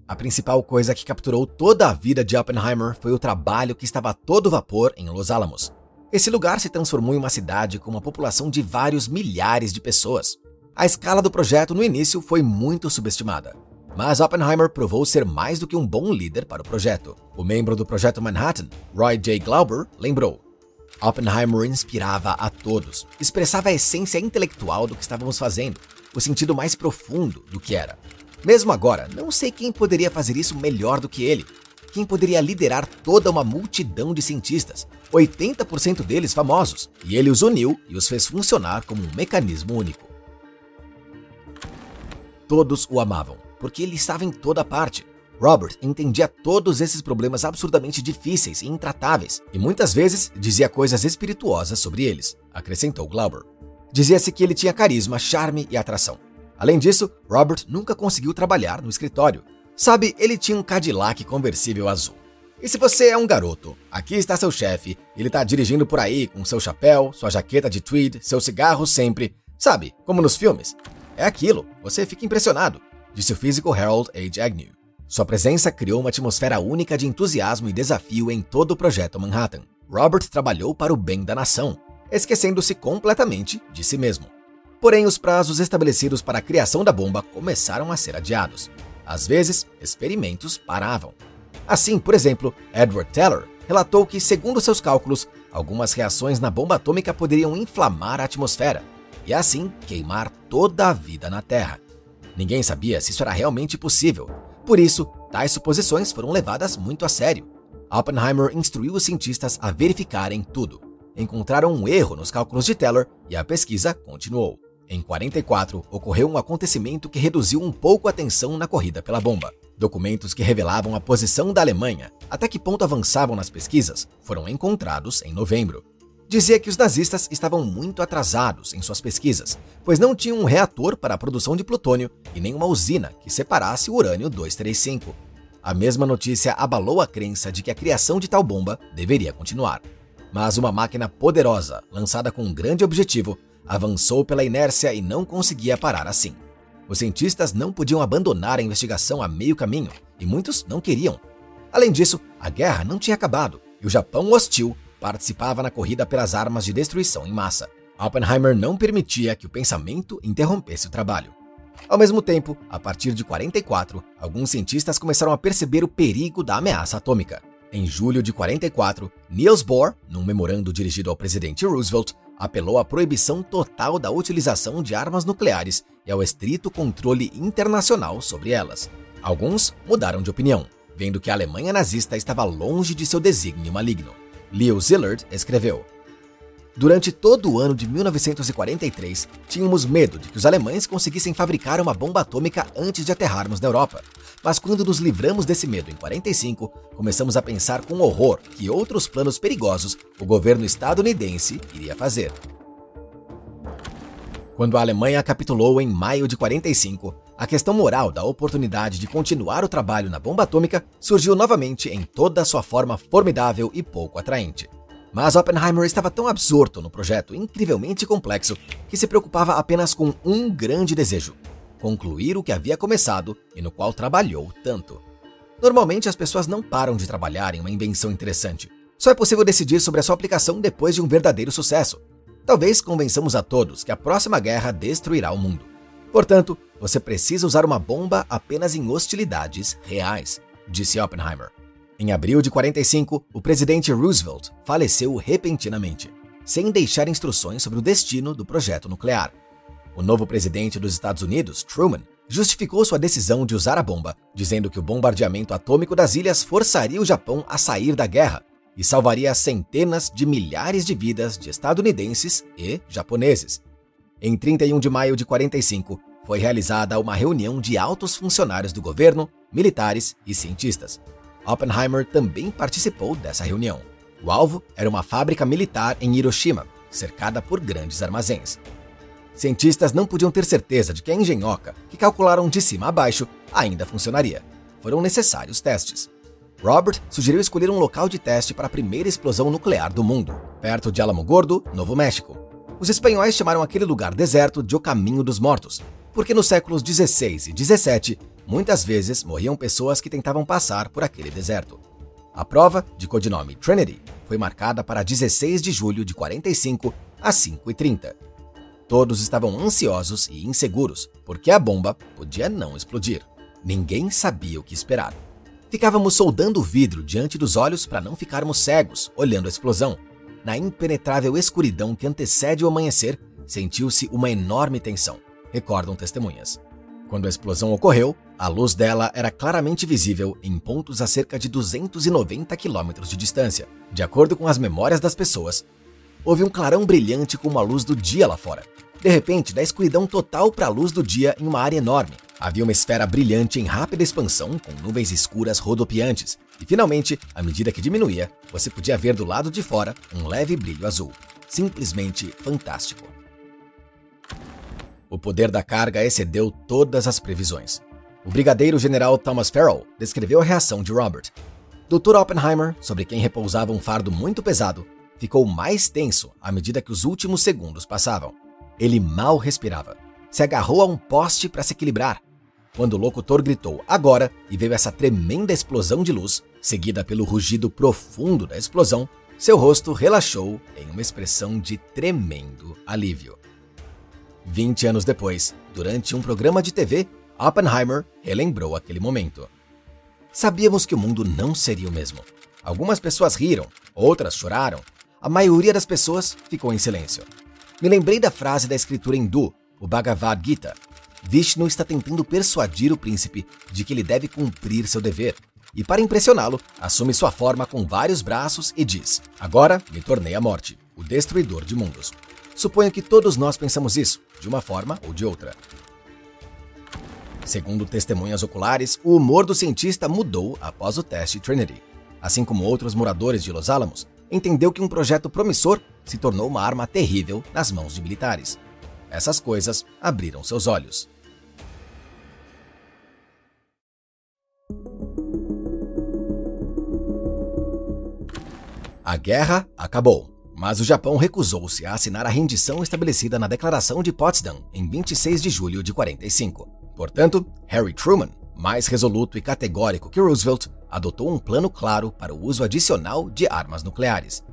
A principal coisa que capturou toda a vida de Oppenheimer foi o trabalho que estava a todo vapor em Los Alamos. Esse lugar se transformou em uma cidade com uma população de vários milhares de pessoas. A escala do projeto no início foi muito subestimada, mas Oppenheimer provou ser mais do que um bom líder para o projeto. O membro do projeto Manhattan, Roy J. Glauber, lembrou: Oppenheimer inspirava a todos, expressava a essência intelectual do que estávamos fazendo, o sentido mais profundo do que era. Mesmo agora, não sei quem poderia fazer isso melhor do que ele. Quem poderia liderar toda uma multidão de cientistas, 80% deles famosos, e ele os uniu e os fez funcionar como um mecanismo único. Todos o amavam, porque ele estava em toda parte. Robert entendia todos esses problemas absurdamente difíceis e intratáveis, e muitas vezes dizia coisas espirituosas sobre eles, acrescentou Glauber. Dizia-se que ele tinha carisma, charme e atração. Além disso, Robert nunca conseguiu trabalhar no escritório. Sabe, ele tinha um Cadillac conversível azul. E se você é um garoto, aqui está seu chefe, ele está dirigindo por aí com seu chapéu, sua jaqueta de tweed, seu cigarro sempre, sabe, como nos filmes. É aquilo, você fica impressionado, disse o físico Harold H. Agnew. Sua presença criou uma atmosfera única de entusiasmo e desafio em todo o projeto Manhattan. Robert trabalhou para o bem da nação, esquecendo-se completamente de si mesmo. Porém, os prazos estabelecidos para a criação da bomba começaram a ser adiados. Às vezes, experimentos paravam. Assim, por exemplo, Edward Teller relatou que, segundo seus cálculos, algumas reações na bomba atômica poderiam inflamar a atmosfera e assim queimar toda a vida na Terra. Ninguém sabia se isso era realmente possível. Por isso, tais suposições foram levadas muito a sério. Oppenheimer instruiu os cientistas a verificarem tudo. Encontraram um erro nos cálculos de Teller e a pesquisa continuou. Em 44, ocorreu um acontecimento que reduziu um pouco a tensão na corrida pela bomba. Documentos que revelavam a posição da Alemanha, até que ponto avançavam nas pesquisas, foram encontrados em novembro. Dizia que os nazistas estavam muito atrasados em suas pesquisas, pois não tinham um reator para a produção de plutônio e nem uma usina que separasse o urânio 235. A mesma notícia abalou a crença de que a criação de tal bomba deveria continuar. Mas uma máquina poderosa, lançada com um grande objetivo, avançou pela inércia e não conseguia parar assim. Os cientistas não podiam abandonar a investigação a meio caminho e muitos não queriam. Além disso, a guerra não tinha acabado e o Japão hostil participava na corrida pelas armas de destruição em massa. Oppenheimer não permitia que o pensamento interrompesse o trabalho. Ao mesmo tempo, a partir de 44, alguns cientistas começaram a perceber o perigo da ameaça atômica. Em julho de 44, Niels Bohr, num memorando dirigido ao presidente Roosevelt, apelou à proibição total da utilização de armas nucleares e ao estrito controle internacional sobre elas. Alguns mudaram de opinião, vendo que a Alemanha nazista estava longe de seu desígnio maligno. Leo Szilard escreveu: Durante todo o ano de 1943, tínhamos medo de que os alemães conseguissem fabricar uma bomba atômica antes de aterrarmos na Europa. Mas quando nos livramos desse medo em 45, começamos a pensar com horror que outros planos perigosos o governo estadunidense iria fazer. Quando a Alemanha capitulou em maio de 45, a questão moral da oportunidade de continuar o trabalho na bomba atômica surgiu novamente em toda a sua forma formidável e pouco atraente. Mas Oppenheimer estava tão absorto no projeto incrivelmente complexo que se preocupava apenas com um grande desejo: concluir o que havia começado e no qual trabalhou tanto. Normalmente as pessoas não param de trabalhar em uma invenção interessante. Só é possível decidir sobre a sua aplicação depois de um verdadeiro sucesso. Talvez convençamos a todos que a próxima guerra destruirá o mundo. Portanto, você precisa usar uma bomba apenas em hostilidades reais, disse Oppenheimer. Em abril de 45, o presidente Roosevelt faleceu repentinamente, sem deixar instruções sobre o destino do projeto nuclear. O novo presidente dos Estados Unidos, Truman, justificou sua decisão de usar a bomba, dizendo que o bombardeamento atômico das ilhas forçaria o Japão a sair da guerra e salvaria centenas de milhares de vidas de estadunidenses e japoneses. Em 31 de maio de 45, foi realizada uma reunião de altos funcionários do governo, militares e cientistas. Oppenheimer também participou dessa reunião. O alvo era uma fábrica militar em Hiroshima, cercada por grandes armazéns. Cientistas não podiam ter certeza de que a engenhoca, que calcularam de cima a baixo, ainda funcionaria. Foram necessários testes. Robert sugeriu escolher um local de teste para a primeira explosão nuclear do mundo, perto de Alamogordo, Novo México. Os espanhóis chamaram aquele lugar deserto de O Caminho dos Mortos, porque nos séculos 16 e 17 muitas vezes morriam pessoas que tentavam passar por aquele deserto. A prova, de codinome Trinity, foi marcada para 16 de julho de 45 às 5h30. Todos estavam ansiosos e inseguros, porque a bomba podia não explodir. Ninguém sabia o que esperar. Ficávamos soldando o vidro diante dos olhos para não ficarmos cegos, olhando a explosão. Na impenetrável escuridão que antecede o amanhecer, sentiu-se uma enorme tensão, recordam testemunhas. Quando a explosão ocorreu, a luz dela era claramente visível em pontos a cerca de 290 quilômetros de distância. De acordo com as memórias das pessoas, houve um clarão brilhante como a luz do dia lá fora. De repente, da escuridão total para a luz do dia em uma área enorme. Havia uma esfera brilhante em rápida expansão, com nuvens escuras rodopiantes, e finalmente, à medida que diminuía, você podia ver do lado de fora um leve brilho azul. Simplesmente fantástico. O poder da carga excedeu todas as previsões. O brigadeiro-general Thomas Farrell descreveu a reação de Robert. Dr. Oppenheimer, sobre quem repousava um fardo muito pesado, ficou mais tenso à medida que os últimos segundos passavam. Ele mal respirava. Se agarrou a um poste para se equilibrar. Quando o locutor gritou agora e veio essa tremenda explosão de luz, seguida pelo rugido profundo da explosão, seu rosto relaxou em uma expressão de tremendo alívio. 20 anos depois, durante um programa de TV, Oppenheimer relembrou aquele momento. Sabíamos que o mundo não seria o mesmo. Algumas pessoas riram, outras choraram. A maioria das pessoas ficou em silêncio. Me lembrei da frase da escritura hindu, o Bhagavad Gita. Vishnu está tentando persuadir o príncipe de que ele deve cumprir seu dever. E para impressioná-lo, assume sua forma com vários braços e diz: Agora me tornei a morte, o destruidor de mundos. Suponho que todos nós pensamos isso, de uma forma ou de outra. Segundo testemunhas oculares, o humor do cientista mudou após o teste Trinity. Assim como outros moradores de Los Alamos, entendeu que um projeto promissor se tornou uma arma terrível nas mãos de militares. Essas coisas abriram seus olhos. A guerra acabou. Mas o Japão recusou-se a assinar a rendição estabelecida na Declaração de Potsdam em 26 de julho de 45. Portanto, Harry Truman, mais resoluto e categórico que Roosevelt, adotou um plano claro para o uso adicional de armas nucleares.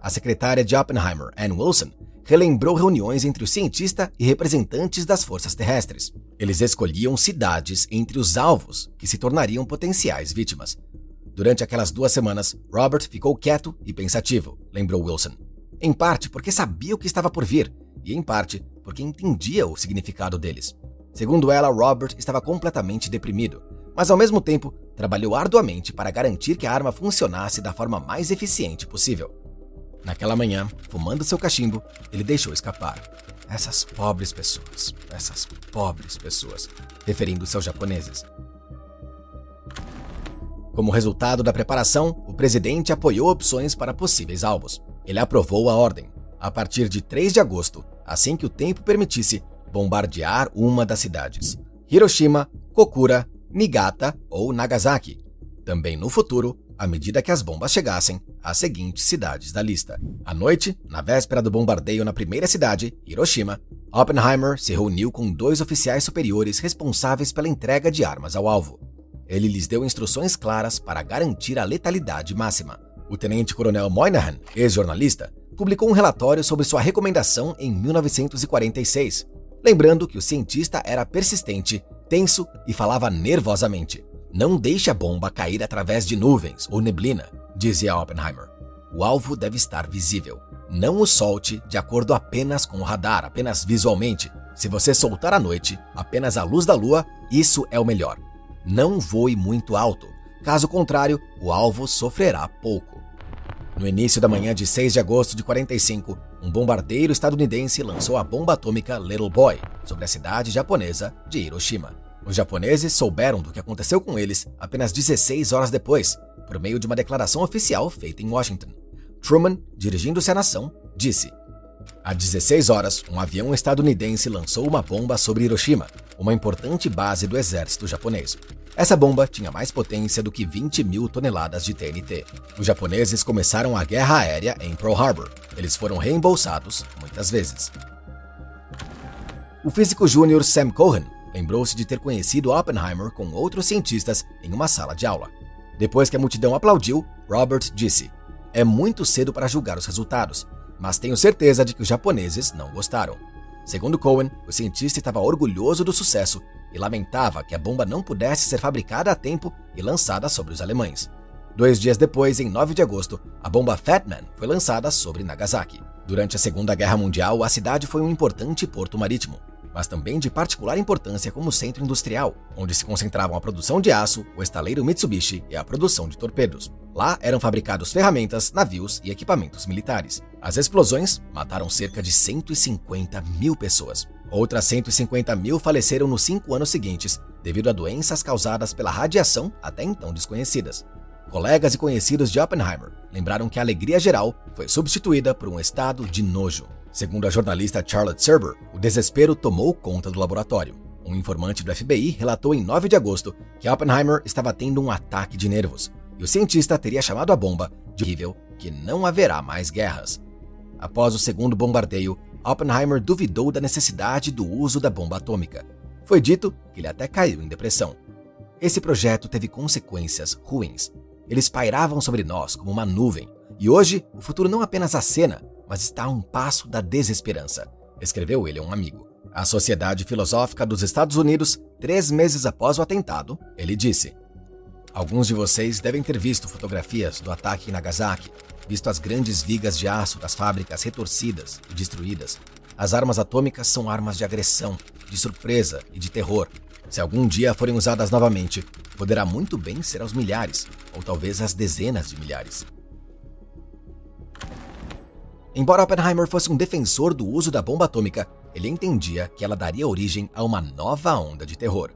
A secretária de Oppenheimer, Ann Wilson, relembrou reuniões entre o cientista e representantes das forças terrestres. Eles escolhiam cidades entre os alvos que se tornariam potenciais vítimas. Durante aquelas duas semanas, Robert ficou quieto e pensativo, lembrou Wilson em parte porque sabia o que estava por vir, e em parte porque entendia o significado deles. Segundo ela, Robert estava completamente deprimido, mas ao mesmo tempo trabalhou arduamente para garantir que a arma funcionasse da forma mais eficiente possível. Naquela manhã, fumando seu cachimbo, ele deixou escapar. Essas pobres pessoas, essas pobres pessoas, referindo-se aos japoneses. Como resultado da preparação, o presidente apoiou opções para possíveis alvos. Ele aprovou a ordem, a partir de 3 de agosto, assim que o tempo permitisse, bombardear uma das cidades: Hiroshima, Kokura, Niigata ou Nagasaki. Também no futuro, à medida que as bombas chegassem às seguintes cidades da lista. À noite, na véspera do bombardeio na primeira cidade, Hiroshima, Oppenheimer se reuniu com dois oficiais superiores responsáveis pela entrega de armas ao alvo. Ele lhes deu instruções claras para garantir a letalidade máxima. O tenente-coronel Moynihan, ex-jornalista, publicou um relatório sobre sua recomendação em 1946, lembrando que o cientista era persistente, tenso e falava nervosamente. Não deixe a bomba cair através de nuvens ou neblina, dizia Oppenheimer. O alvo deve estar visível. Não o solte de acordo apenas com o radar, apenas visualmente. Se você soltar à noite, apenas à luz da lua, isso é o melhor não voe muito alto, caso contrário, o alvo sofrerá pouco. No início da manhã de 6 de agosto de 45, um bombardeiro estadunidense lançou a bomba atômica Little Boy sobre a cidade japonesa de Hiroshima. Os japoneses souberam do que aconteceu com eles apenas 16 horas depois, por meio de uma declaração oficial feita em Washington. Truman, dirigindo-se à nação, disse: Às 16 horas, um avião estadunidense lançou uma bomba sobre Hiroshima, uma importante base do exército japonês. Essa bomba tinha mais potência do que 20 mil toneladas de TNT. Os japoneses começaram a guerra aérea em Pearl Harbor. Eles foram reembolsados muitas vezes. O físico júnior Sam Cohen lembrou-se de ter conhecido Oppenheimer com outros cientistas em uma sala de aula. Depois que a multidão aplaudiu, Robert disse: É muito cedo para julgar os resultados, mas tenho certeza de que os japoneses não gostaram. Segundo Cohen, o cientista estava orgulhoso do sucesso e lamentava que a bomba não pudesse ser fabricada a tempo e lançada sobre os alemães. Dois dias depois, em 9 de agosto, a bomba Fat Man foi lançada sobre Nagasaki. Durante a Segunda Guerra Mundial, a cidade foi um importante porto marítimo, mas também de particular importância como centro industrial, onde se concentravam a produção de aço, o estaleiro Mitsubishi e a produção de torpedos. Lá eram fabricados ferramentas, navios e equipamentos militares. As explosões mataram cerca de 150 mil pessoas. Outras 150 mil faleceram nos cinco anos seguintes, devido a doenças causadas pela radiação até então desconhecidas. Colegas e conhecidos de Oppenheimer lembraram que a alegria geral foi substituída por um estado de nojo. Segundo a jornalista Charlotte Serber, o desespero tomou conta do laboratório. Um informante do FBI relatou em 9 de agosto que Oppenheimer estava tendo um ataque de nervos e o cientista teria chamado a bomba de horrível que não haverá mais guerras. Após o segundo bombardeio, Oppenheimer duvidou da necessidade do uso da bomba atômica. Foi dito que ele até caiu em depressão. Esse projeto teve consequências ruins. Eles pairavam sobre nós como uma nuvem, e hoje o futuro não apenas acena, mas está a um passo da desesperança, escreveu ele a um amigo. A Sociedade Filosófica dos Estados Unidos, três meses após o atentado, ele disse: Alguns de vocês devem ter visto fotografias do ataque em Nagasaki, visto as grandes vigas de aço das fábricas retorcidas e destruídas. As armas atômicas são armas de agressão, de surpresa e de terror. Se algum dia forem usadas novamente, poderá muito bem ser aos milhares, ou talvez às dezenas de milhares. Embora Oppenheimer fosse um defensor do uso da bomba atômica, ele entendia que ela daria origem a uma nova onda de terror.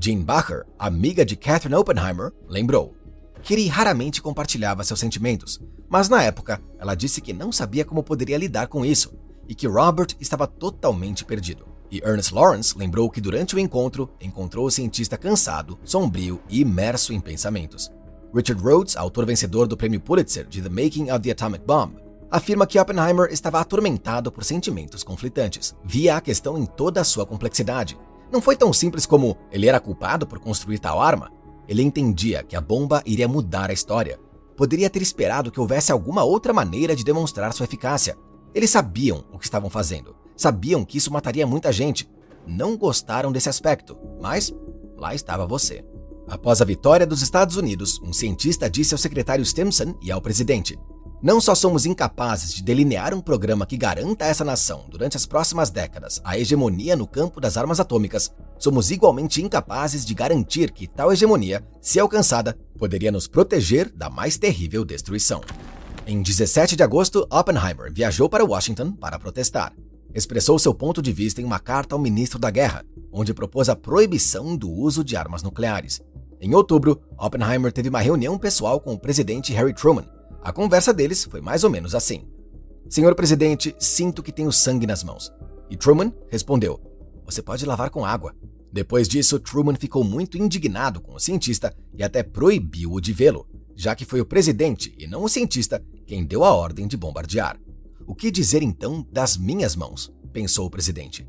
Jean Bacher, amiga de Catherine Oppenheimer, lembrou: Kitty raramente compartilhava seus sentimentos, mas na época ela disse que não sabia como poderia lidar com isso e que Robert estava totalmente perdido. E Ernest Lawrence lembrou que durante o encontro encontrou o cientista cansado, sombrio e imerso em pensamentos. Richard Rhodes, autor vencedor do prêmio Pulitzer de The Making of the Atomic Bomb, afirma que Oppenheimer estava atormentado por sentimentos conflitantes. Via a questão em toda a sua complexidade. Não foi tão simples como ele era culpado por construir tal arma, ele entendia que a bomba iria mudar a história. Poderia ter esperado que houvesse alguma outra maneira de demonstrar sua eficácia. Eles sabiam o que estavam fazendo, sabiam que isso mataria muita gente. Não gostaram desse aspecto, mas lá estava você. Após a vitória dos Estados Unidos, um cientista disse ao secretário Stimson e ao presidente: não só somos incapazes de delinear um programa que garanta a essa nação, durante as próximas décadas, a hegemonia no campo das armas atômicas, somos igualmente incapazes de garantir que tal hegemonia, se alcançada, poderia nos proteger da mais terrível destruição. Em 17 de agosto, Oppenheimer viajou para Washington para protestar. Expressou seu ponto de vista em uma carta ao ministro da Guerra, onde propôs a proibição do uso de armas nucleares. Em outubro, Oppenheimer teve uma reunião pessoal com o presidente Harry Truman. A conversa deles foi mais ou menos assim: Senhor presidente, sinto que tenho sangue nas mãos. E Truman respondeu: Você pode lavar com água. Depois disso, Truman ficou muito indignado com o cientista e até proibiu-o de vê-lo, já que foi o presidente e não o cientista quem deu a ordem de bombardear. O que dizer então das minhas mãos? pensou o presidente.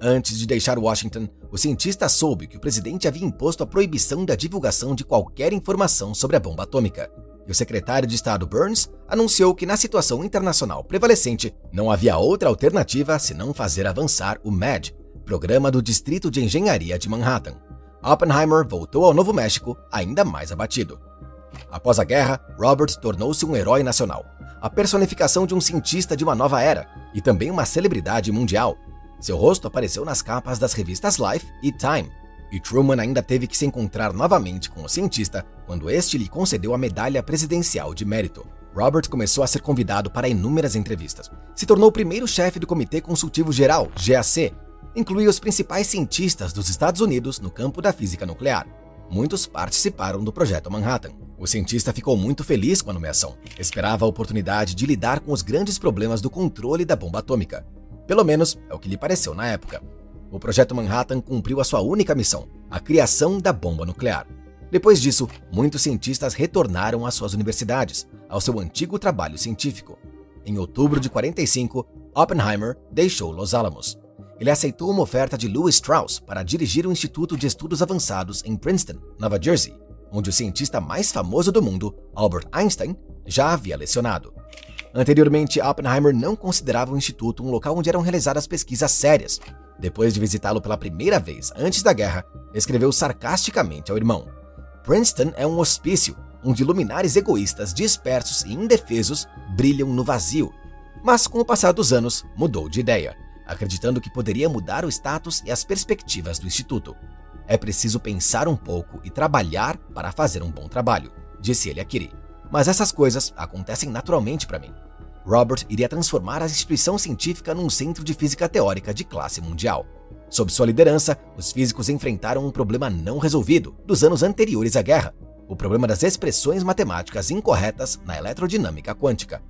Antes de deixar Washington, o cientista soube que o presidente havia imposto a proibição da divulgação de qualquer informação sobre a bomba atômica. E o secretário de Estado Burns anunciou que, na situação internacional prevalecente, não havia outra alternativa senão fazer avançar o MAD, Programa do Distrito de Engenharia de Manhattan. Oppenheimer voltou ao Novo México ainda mais abatido. Após a guerra, Robert tornou-se um herói nacional, a personificação de um cientista de uma nova era e também uma celebridade mundial. Seu rosto apareceu nas capas das revistas Life e Time, e Truman ainda teve que se encontrar novamente com o cientista quando este lhe concedeu a Medalha Presidencial de Mérito. Robert começou a ser convidado para inúmeras entrevistas. Se tornou o primeiro chefe do Comitê Consultivo Geral, GAC, incluía os principais cientistas dos Estados Unidos no campo da física nuclear. Muitos participaram do projeto Manhattan. O cientista ficou muito feliz com a nomeação. Esperava a oportunidade de lidar com os grandes problemas do controle da bomba atômica. Pelo menos é o que lhe pareceu na época. O projeto Manhattan cumpriu a sua única missão, a criação da bomba nuclear. Depois disso, muitos cientistas retornaram às suas universidades, ao seu antigo trabalho científico. Em outubro de 45, Oppenheimer deixou Los Alamos ele aceitou uma oferta de Louis Strauss para dirigir o Instituto de Estudos Avançados em Princeton, Nova Jersey, onde o cientista mais famoso do mundo, Albert Einstein, já havia lecionado. Anteriormente, Oppenheimer não considerava o instituto um local onde eram realizadas pesquisas sérias. Depois de visitá-lo pela primeira vez antes da guerra, escreveu sarcasticamente ao irmão: Princeton é um hospício onde luminares egoístas, dispersos e indefesos brilham no vazio. Mas com o passar dos anos, mudou de ideia acreditando que poderia mudar o status e as perspectivas do Instituto. É preciso pensar um pouco e trabalhar para fazer um bom trabalho, disse ele a Kiri. Mas essas coisas acontecem naturalmente para mim. Robert iria transformar a instituição científica num centro de física teórica de classe mundial. Sob sua liderança, os físicos enfrentaram um problema não resolvido dos anos anteriores à guerra, o problema das expressões matemáticas incorretas na eletrodinâmica quântica.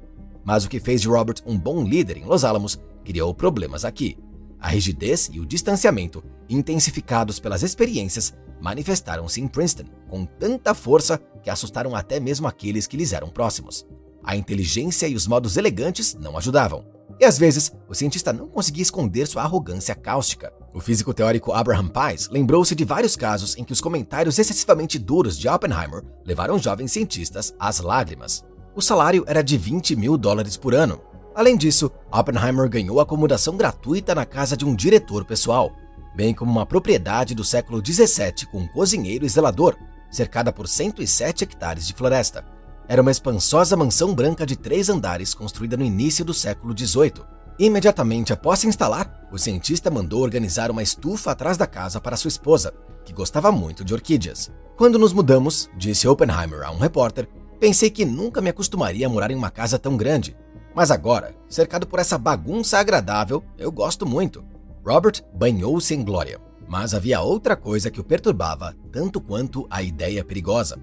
Mas o que fez de Robert um bom líder em Los Alamos criou problemas aqui. A rigidez e o distanciamento, intensificados pelas experiências, manifestaram-se em Princeton com tanta força que assustaram até mesmo aqueles que lhes eram próximos. A inteligência e os modos elegantes não ajudavam. E às vezes, o cientista não conseguia esconder sua arrogância cáustica. O físico teórico Abraham Pais lembrou-se de vários casos em que os comentários excessivamente duros de Oppenheimer levaram jovens cientistas às lágrimas. O salário era de 20 mil dólares por ano, Além disso, Oppenheimer ganhou acomodação gratuita na casa de um diretor pessoal, bem como uma propriedade do século 17 com um cozinheiro e zelador, cercada por 107 hectares de floresta. Era uma espansosa mansão branca de três andares construída no início do século 18. Imediatamente após se instalar, o cientista mandou organizar uma estufa atrás da casa para sua esposa, que gostava muito de orquídeas. Quando nos mudamos, disse Oppenheimer a um repórter, pensei que nunca me acostumaria a morar em uma casa tão grande, mas agora, cercado por essa bagunça agradável, eu gosto muito. Robert banhou-se em glória, mas havia outra coisa que o perturbava tanto quanto a ideia perigosa.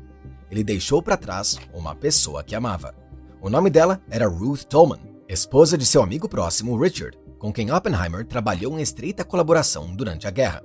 Ele deixou para trás uma pessoa que amava. O nome dela era Ruth Tolman, esposa de seu amigo próximo Richard, com quem Oppenheimer trabalhou em estreita colaboração durante a guerra.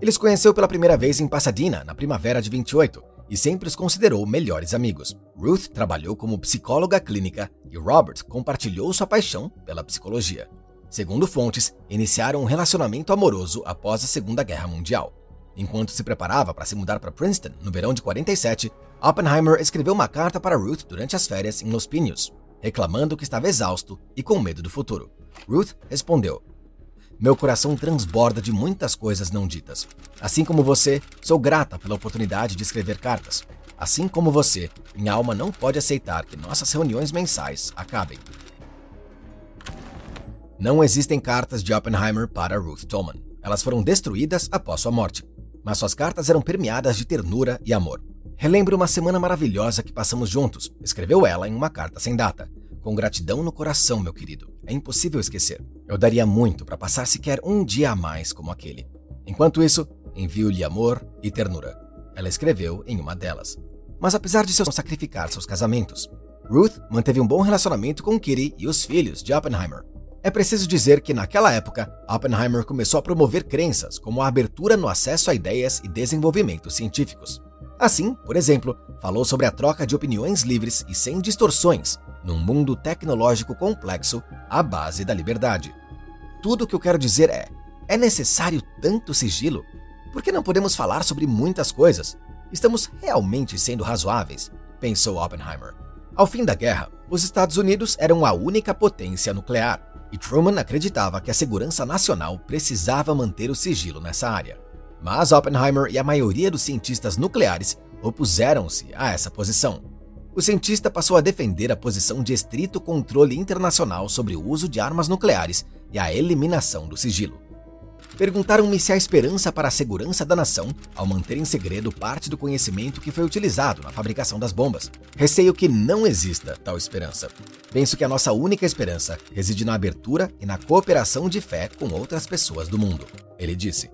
Ele se conheceu pela primeira vez em Pasadena, na primavera de 28, e sempre os considerou melhores amigos. Ruth trabalhou como psicóloga clínica e Robert compartilhou sua paixão pela psicologia. Segundo fontes, iniciaram um relacionamento amoroso após a Segunda Guerra Mundial. Enquanto se preparava para se mudar para Princeton no verão de 47, Oppenheimer escreveu uma carta para Ruth durante as férias em Los Pinos, reclamando que estava exausto e com medo do futuro. Ruth respondeu: meu coração transborda de muitas coisas não ditas. Assim como você, sou grata pela oportunidade de escrever cartas. Assim como você, minha alma não pode aceitar que nossas reuniões mensais acabem. Não existem cartas de Oppenheimer para Ruth Tolman. Elas foram destruídas após sua morte. Mas suas cartas eram permeadas de ternura e amor. Relembro uma semana maravilhosa que passamos juntos, escreveu ela em uma carta sem data. Com gratidão no coração, meu querido. É impossível esquecer. Eu daria muito para passar sequer um dia a mais como aquele. Enquanto isso, envio-lhe amor e ternura. Ela escreveu em uma delas. Mas apesar de seu sacrificar seus casamentos, Ruth manteve um bom relacionamento com Kitty e os filhos de Oppenheimer. É preciso dizer que naquela época, Oppenheimer começou a promover crenças como a abertura no acesso a ideias e desenvolvimentos científicos. Assim, por exemplo, falou sobre a troca de opiniões livres e sem distorções num mundo tecnológico complexo à base da liberdade. Tudo o que eu quero dizer é: é necessário tanto sigilo? Por que não podemos falar sobre muitas coisas? Estamos realmente sendo razoáveis, pensou Oppenheimer. Ao fim da guerra, os Estados Unidos eram a única potência nuclear, e Truman acreditava que a segurança nacional precisava manter o sigilo nessa área. Mas Oppenheimer e a maioria dos cientistas nucleares opuseram-se a essa posição. O cientista passou a defender a posição de estrito controle internacional sobre o uso de armas nucleares e a eliminação do sigilo. Perguntaram-me se há esperança para a segurança da nação ao manter em segredo parte do conhecimento que foi utilizado na fabricação das bombas. Receio que não exista tal esperança. Penso que a nossa única esperança reside na abertura e na cooperação de fé com outras pessoas do mundo, ele disse.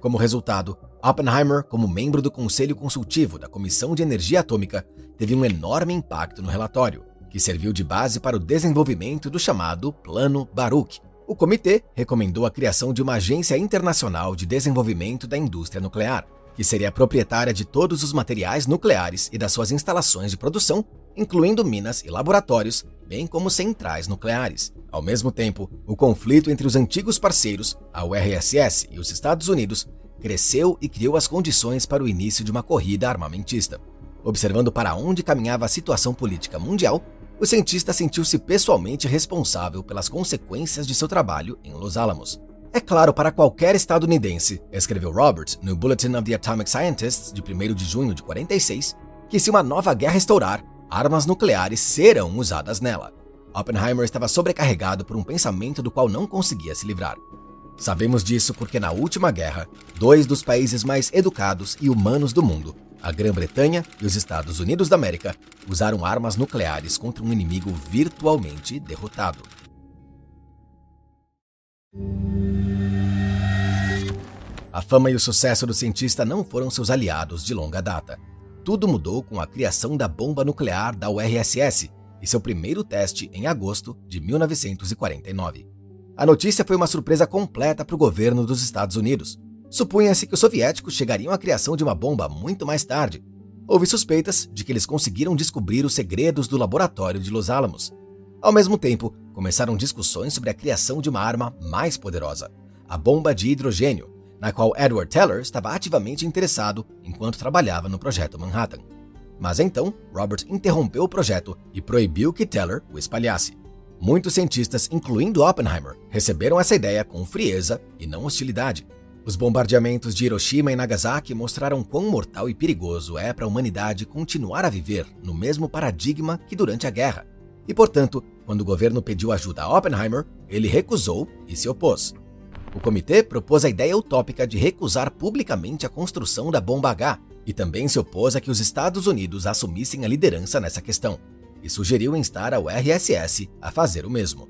Como resultado, Oppenheimer, como membro do Conselho Consultivo da Comissão de Energia Atômica, teve um enorme impacto no relatório, que serviu de base para o desenvolvimento do chamado Plano Baruch, o comitê recomendou a criação de uma agência internacional de desenvolvimento da indústria nuclear, que seria proprietária de todos os materiais nucleares e das suas instalações de produção, incluindo minas e laboratórios, bem como centrais nucleares. Ao mesmo tempo, o conflito entre os antigos parceiros, a URSS e os Estados Unidos, cresceu e criou as condições para o início de uma corrida armamentista. Observando para onde caminhava a situação política mundial, o cientista sentiu-se pessoalmente responsável pelas consequências de seu trabalho em Los Alamos. É claro para qualquer estadunidense, escreveu Roberts no Bulletin of the Atomic Scientists de 1 de junho de 46, que se uma nova guerra estourar, armas nucleares serão usadas nela. Oppenheimer estava sobrecarregado por um pensamento do qual não conseguia se livrar. Sabemos disso porque na última guerra, dois dos países mais educados e humanos do mundo a Grã-Bretanha e os Estados Unidos da América usaram armas nucleares contra um inimigo virtualmente derrotado. A fama e o sucesso do cientista não foram seus aliados de longa data. Tudo mudou com a criação da bomba nuclear da URSS e seu primeiro teste em agosto de 1949. A notícia foi uma surpresa completa para o governo dos Estados Unidos, Supunha-se que os soviéticos chegariam à criação de uma bomba muito mais tarde. Houve suspeitas de que eles conseguiram descobrir os segredos do laboratório de Los Alamos. Ao mesmo tempo, começaram discussões sobre a criação de uma arma mais poderosa, a bomba de hidrogênio, na qual Edward Teller estava ativamente interessado enquanto trabalhava no projeto Manhattan. Mas então, Robert interrompeu o projeto e proibiu que Teller o espalhasse. Muitos cientistas, incluindo Oppenheimer, receberam essa ideia com frieza e não hostilidade. Os bombardeamentos de Hiroshima e Nagasaki mostraram quão mortal e perigoso é para a humanidade continuar a viver no mesmo paradigma que durante a guerra. E, portanto, quando o governo pediu ajuda a Oppenheimer, ele recusou e se opôs. O comitê propôs a ideia utópica de recusar publicamente a construção da bomba H e também se opôs a que os Estados Unidos assumissem a liderança nessa questão, e sugeriu instar a URSS a fazer o mesmo.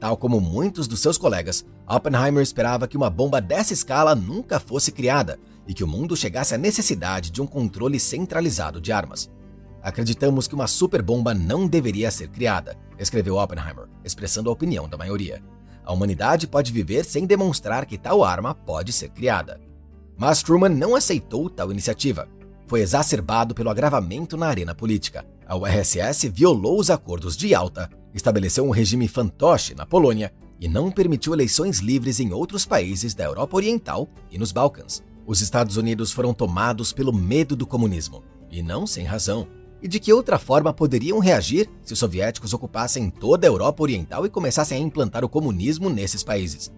Tal como muitos dos seus colegas, Oppenheimer esperava que uma bomba dessa escala nunca fosse criada e que o mundo chegasse à necessidade de um controle centralizado de armas. Acreditamos que uma superbomba não deveria ser criada, escreveu Oppenheimer, expressando a opinião da maioria. A humanidade pode viver sem demonstrar que tal arma pode ser criada. Mas Truman não aceitou tal iniciativa. Foi exacerbado pelo agravamento na arena política. A URSS violou os acordos de Yalta estabeleceu um regime fantoche na Polônia e não permitiu eleições livres em outros países da Europa Oriental e nos Balcãs. Os Estados Unidos foram tomados pelo medo do comunismo, e não sem razão. E de que outra forma poderiam reagir se os soviéticos ocupassem toda a Europa Oriental e começassem a implantar o comunismo nesses países?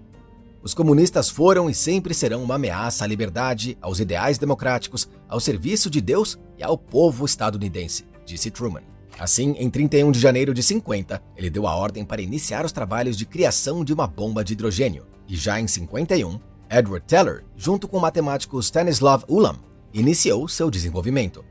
Os comunistas foram e sempre serão uma ameaça à liberdade, aos ideais democráticos, ao serviço de Deus e ao povo estadunidense, disse Truman. Assim, em 31 de janeiro de 50, ele deu a ordem para iniciar os trabalhos de criação de uma bomba de hidrogênio, e já em 51, Edward Teller, junto com o matemático Stanislav Ulam, iniciou seu desenvolvimento.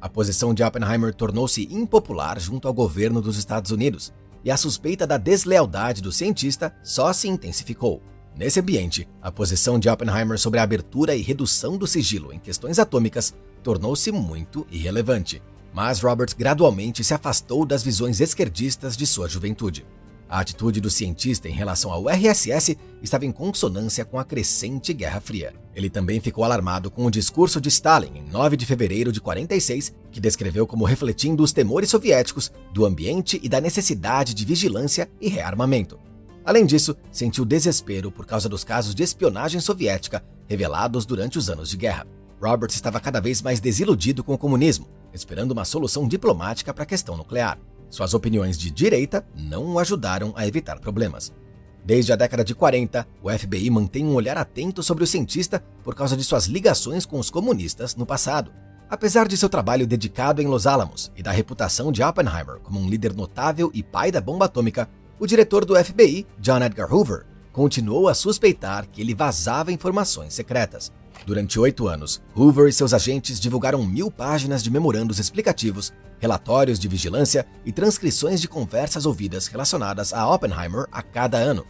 A posição de Oppenheimer tornou-se impopular junto ao governo dos Estados Unidos, e a suspeita da deslealdade do cientista só se intensificou. Nesse ambiente, a posição de Oppenheimer sobre a abertura e redução do sigilo em questões atômicas tornou-se muito irrelevante, mas Roberts gradualmente se afastou das visões esquerdistas de sua juventude. A atitude do cientista em relação ao RSS estava em consonância com a crescente Guerra Fria. Ele também ficou alarmado com o discurso de Stalin em 9 de fevereiro de 46, que descreveu como refletindo os temores soviéticos do ambiente e da necessidade de vigilância e rearmamento. Além disso, sentiu desespero por causa dos casos de espionagem soviética revelados durante os anos de guerra. Roberts estava cada vez mais desiludido com o comunismo, esperando uma solução diplomática para a questão nuclear. Suas opiniões de direita não o ajudaram a evitar problemas. Desde a década de 40, o FBI mantém um olhar atento sobre o cientista por causa de suas ligações com os comunistas no passado. Apesar de seu trabalho dedicado em Los Alamos e da reputação de Oppenheimer como um líder notável e pai da bomba atômica, o diretor do FBI, John Edgar Hoover, continuou a suspeitar que ele vazava informações secretas. Durante oito anos, Hoover e seus agentes divulgaram mil páginas de memorandos explicativos, relatórios de vigilância e transcrições de conversas ouvidas relacionadas a Oppenheimer a cada ano.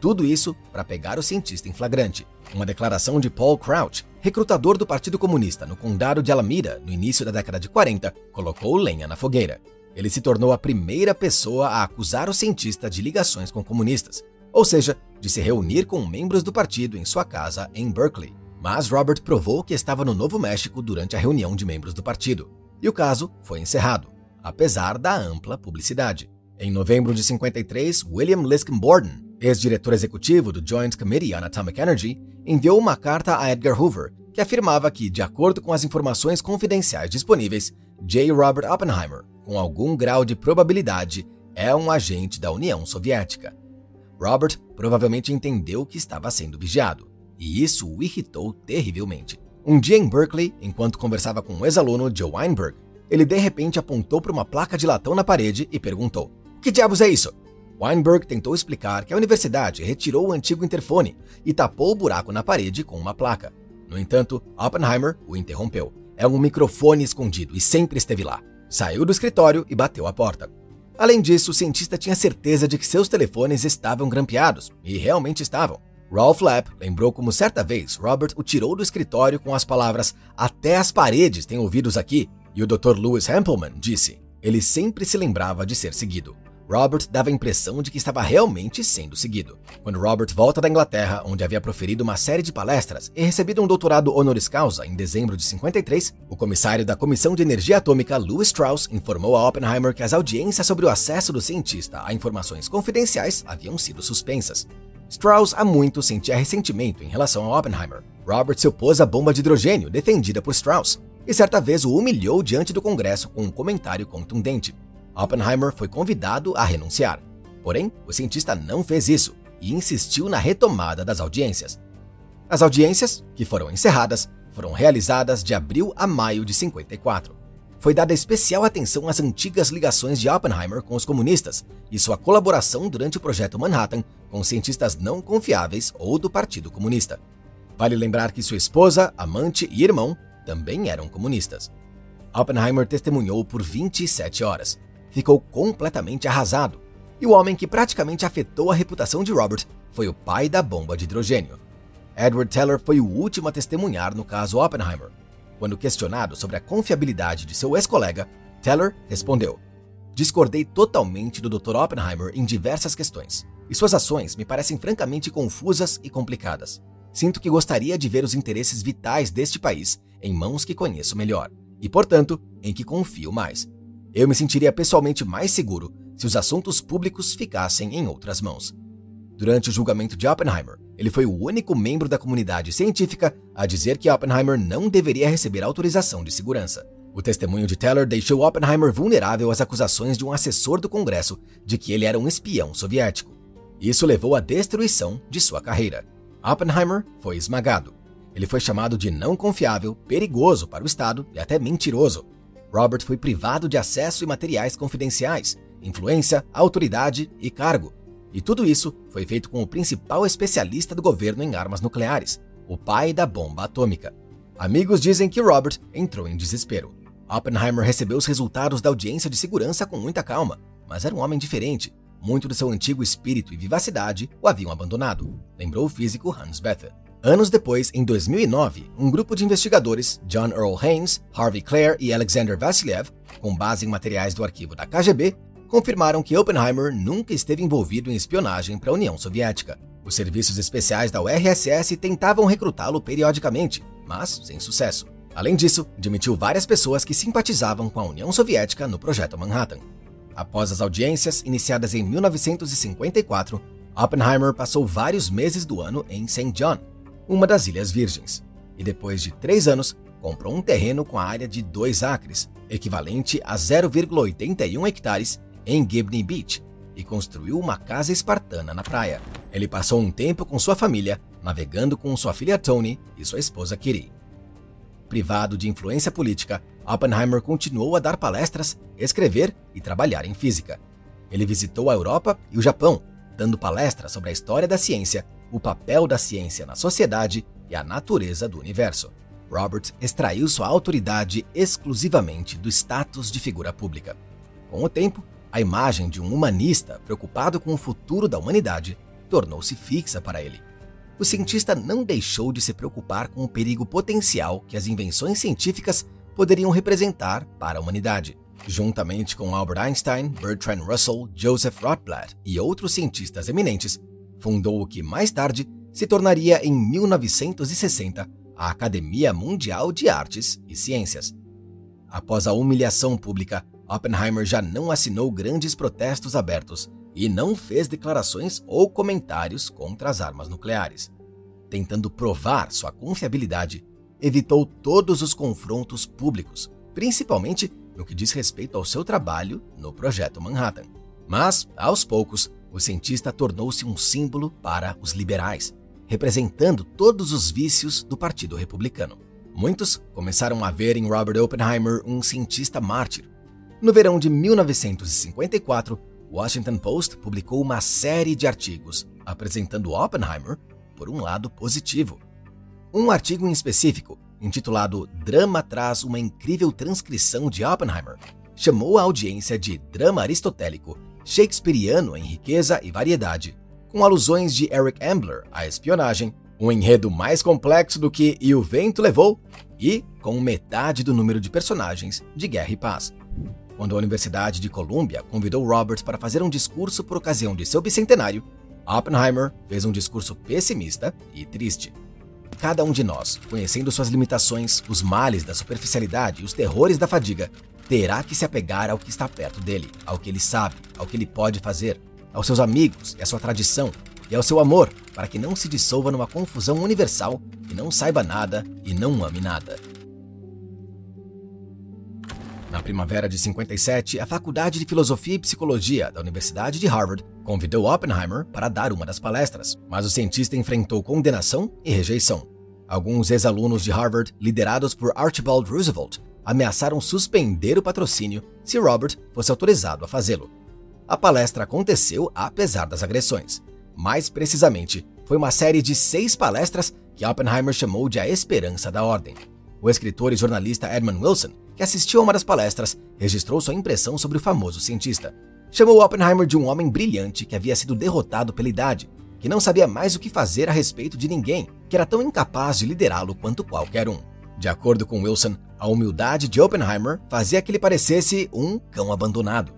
Tudo isso para pegar o cientista em flagrante. Uma declaração de Paul Crouch, recrutador do Partido Comunista no condado de Alameda no início da década de 40, colocou lenha na fogueira. Ele se tornou a primeira pessoa a acusar o cientista de ligações com comunistas, ou seja, de se reunir com membros do partido em sua casa em Berkeley. Mas Robert provou que estava no Novo México durante a reunião de membros do partido, e o caso foi encerrado, apesar da ampla publicidade. Em novembro de 53, William Liskin Borden, ex-diretor executivo do Joint Committee on Atomic Energy, enviou uma carta a Edgar Hoover que afirmava que, de acordo com as informações confidenciais disponíveis, J. Robert Oppenheimer com algum grau de probabilidade, é um agente da União Soviética. Robert provavelmente entendeu que estava sendo vigiado, e isso o irritou terrivelmente. Um dia em Berkeley, enquanto conversava com um ex-aluno, Joe Weinberg, ele de repente apontou para uma placa de latão na parede e perguntou: Que diabos é isso? Weinberg tentou explicar que a universidade retirou o antigo interfone e tapou o buraco na parede com uma placa. No entanto, Oppenheimer o interrompeu. É um microfone escondido e sempre esteve lá. Saiu do escritório e bateu a porta. Além disso, o cientista tinha certeza de que seus telefones estavam grampeados, e realmente estavam. Ralph Lapp lembrou como certa vez Robert o tirou do escritório com as palavras Até as paredes têm ouvidos aqui, e o Dr. Lewis Hampelman disse: Ele sempre se lembrava de ser seguido. Robert dava a impressão de que estava realmente sendo seguido. Quando Robert volta da Inglaterra, onde havia proferido uma série de palestras e recebido um doutorado honoris causa em dezembro de 53, o comissário da Comissão de Energia Atômica, Louis Strauss, informou a Oppenheimer que as audiências sobre o acesso do cientista a informações confidenciais haviam sido suspensas. Strauss há muito sentia ressentimento em relação a Oppenheimer. Robert se opôs à bomba de hidrogênio defendida por Strauss, e certa vez o humilhou diante do Congresso com um comentário contundente. Oppenheimer foi convidado a renunciar. Porém, o cientista não fez isso e insistiu na retomada das audiências. As audiências, que foram encerradas, foram realizadas de abril a maio de 54. Foi dada especial atenção às antigas ligações de Oppenheimer com os comunistas e sua colaboração durante o projeto Manhattan com cientistas não confiáveis ou do Partido Comunista. Vale lembrar que sua esposa, amante e irmão também eram comunistas. Oppenheimer testemunhou por 27 horas ficou completamente arrasado. E o homem que praticamente afetou a reputação de Robert foi o pai da bomba de hidrogênio. Edward Teller foi o último a testemunhar no caso Oppenheimer. Quando questionado sobre a confiabilidade de seu ex-colega, Teller respondeu: Discordei totalmente do Dr. Oppenheimer em diversas questões, e suas ações me parecem francamente confusas e complicadas. Sinto que gostaria de ver os interesses vitais deste país em mãos que conheço melhor, e, portanto, em que confio mais. Eu me sentiria pessoalmente mais seguro se os assuntos públicos ficassem em outras mãos. Durante o julgamento de Oppenheimer, ele foi o único membro da comunidade científica a dizer que Oppenheimer não deveria receber autorização de segurança. O testemunho de Teller deixou Oppenheimer vulnerável às acusações de um assessor do Congresso de que ele era um espião soviético. Isso levou à destruição de sua carreira. Oppenheimer foi esmagado. Ele foi chamado de não confiável, perigoso para o Estado e até mentiroso. Robert foi privado de acesso e materiais confidenciais, influência, autoridade e cargo. E tudo isso foi feito com o principal especialista do governo em armas nucleares, o pai da bomba atômica. Amigos dizem que Robert entrou em desespero. Oppenheimer recebeu os resultados da audiência de segurança com muita calma, mas era um homem diferente. Muito do seu antigo espírito e vivacidade o haviam abandonado, lembrou o físico Hans Bethe. Anos depois, em 2009, um grupo de investigadores, John Earl Haynes, Harvey Clare e Alexander Vassiliev, com base em materiais do arquivo da KGB, confirmaram que Oppenheimer nunca esteve envolvido em espionagem para a União Soviética. Os serviços especiais da URSS tentavam recrutá-lo periodicamente, mas sem sucesso. Além disso, demitiu várias pessoas que simpatizavam com a União Soviética no Projeto Manhattan. Após as audiências, iniciadas em 1954, Oppenheimer passou vários meses do ano em St. John, uma das Ilhas Virgens, e depois de três anos, comprou um terreno com a área de dois acres, equivalente a 0,81 hectares, em Gibney Beach, e construiu uma casa espartana na praia. Ele passou um tempo com sua família, navegando com sua filha Tony e sua esposa Kitty. Privado de influência política, Oppenheimer continuou a dar palestras, escrever e trabalhar em física. Ele visitou a Europa e o Japão, dando palestras sobre a história da ciência, o papel da ciência na sociedade e a natureza do universo. Robert extraiu sua autoridade exclusivamente do status de figura pública. Com o tempo, a imagem de um humanista preocupado com o futuro da humanidade tornou-se fixa para ele o cientista não deixou de se preocupar com o perigo potencial que as invenções científicas poderiam representar para a humanidade. Juntamente com Albert Einstein, Bertrand Russell, Joseph Rotblat e outros cientistas eminentes, fundou o que mais tarde se tornaria em 1960 a Academia Mundial de Artes e Ciências. Após a humilhação pública, Oppenheimer já não assinou grandes protestos abertos e não fez declarações ou comentários contra as armas nucleares. Tentando provar sua confiabilidade, evitou todos os confrontos públicos, principalmente no que diz respeito ao seu trabalho no Projeto Manhattan. Mas, aos poucos, o cientista tornou-se um símbolo para os liberais, representando todos os vícios do Partido Republicano. Muitos começaram a ver em Robert Oppenheimer um cientista mártir. No verão de 1954, Washington Post publicou uma série de artigos apresentando Oppenheimer por um lado positivo. Um artigo em específico, intitulado Drama traz uma incrível transcrição de Oppenheimer, chamou a audiência de drama aristotélico, shakespeariano em riqueza e variedade, com alusões de Eric Ambler à espionagem, um enredo mais complexo do que E o Vento Levou e com metade do número de personagens de Guerra e Paz quando a Universidade de Columbia convidou Robert para fazer um discurso por ocasião de seu bicentenário, Oppenheimer fez um discurso pessimista e triste. Cada um de nós, conhecendo suas limitações, os males da superficialidade e os terrores da fadiga, terá que se apegar ao que está perto dele, ao que ele sabe, ao que ele pode fazer, aos seus amigos e à sua tradição, e ao seu amor, para que não se dissolva numa confusão universal e não saiba nada e não ame nada. Na primavera de 57, a Faculdade de Filosofia e Psicologia da Universidade de Harvard convidou Oppenheimer para dar uma das palestras, mas o cientista enfrentou condenação e rejeição. Alguns ex-alunos de Harvard, liderados por Archibald Roosevelt, ameaçaram suspender o patrocínio se Robert fosse autorizado a fazê-lo. A palestra aconteceu apesar das agressões. Mais precisamente, foi uma série de seis palestras que Oppenheimer chamou de a esperança da ordem. O escritor e jornalista Edmund Wilson que assistiu a uma das palestras, registrou sua impressão sobre o famoso cientista. Chamou Oppenheimer de um homem brilhante que havia sido derrotado pela idade, que não sabia mais o que fazer a respeito de ninguém, que era tão incapaz de liderá-lo quanto qualquer um. De acordo com Wilson, a humildade de Oppenheimer fazia que ele parecesse um cão abandonado.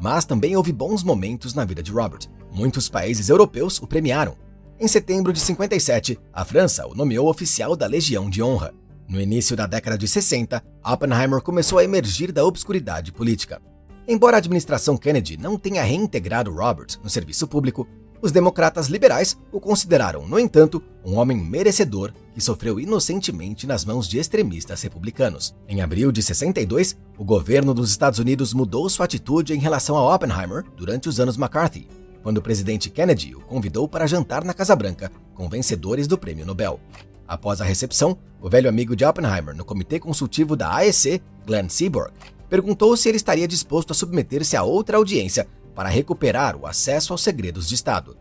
Mas também houve bons momentos na vida de Robert. Muitos países europeus o premiaram. Em setembro de 57, a França o nomeou oficial da Legião de Honra. No início da década de 60, Oppenheimer começou a emergir da obscuridade política. Embora a administração Kennedy não tenha reintegrado Robert no serviço público, os democratas liberais o consideraram, no entanto, um homem merecedor que sofreu inocentemente nas mãos de extremistas republicanos. Em abril de 62, o governo dos Estados Unidos mudou sua atitude em relação a Oppenheimer durante os anos McCarthy, quando o presidente Kennedy o convidou para jantar na Casa Branca com vencedores do Prêmio Nobel. Após a recepção, o velho amigo de Oppenheimer no comitê consultivo da AEC, Glenn Seaborg, perguntou se ele estaria disposto a submeter-se a outra audiência para recuperar o acesso aos segredos de Estado.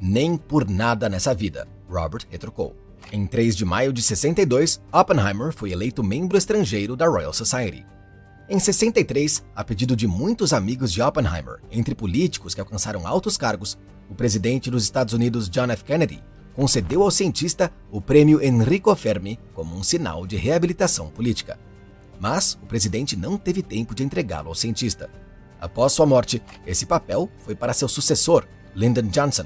Nem por nada nessa vida, Robert retrucou. Em 3 de maio de 62, Oppenheimer foi eleito membro estrangeiro da Royal Society. Em 63, a pedido de muitos amigos de Oppenheimer, entre políticos que alcançaram altos cargos, o presidente dos Estados Unidos John F. Kennedy concedeu ao cientista o prêmio Enrico Fermi como um sinal de reabilitação política. Mas o presidente não teve tempo de entregá-lo ao cientista. Após sua morte, esse papel foi para seu sucessor, Lyndon Johnson.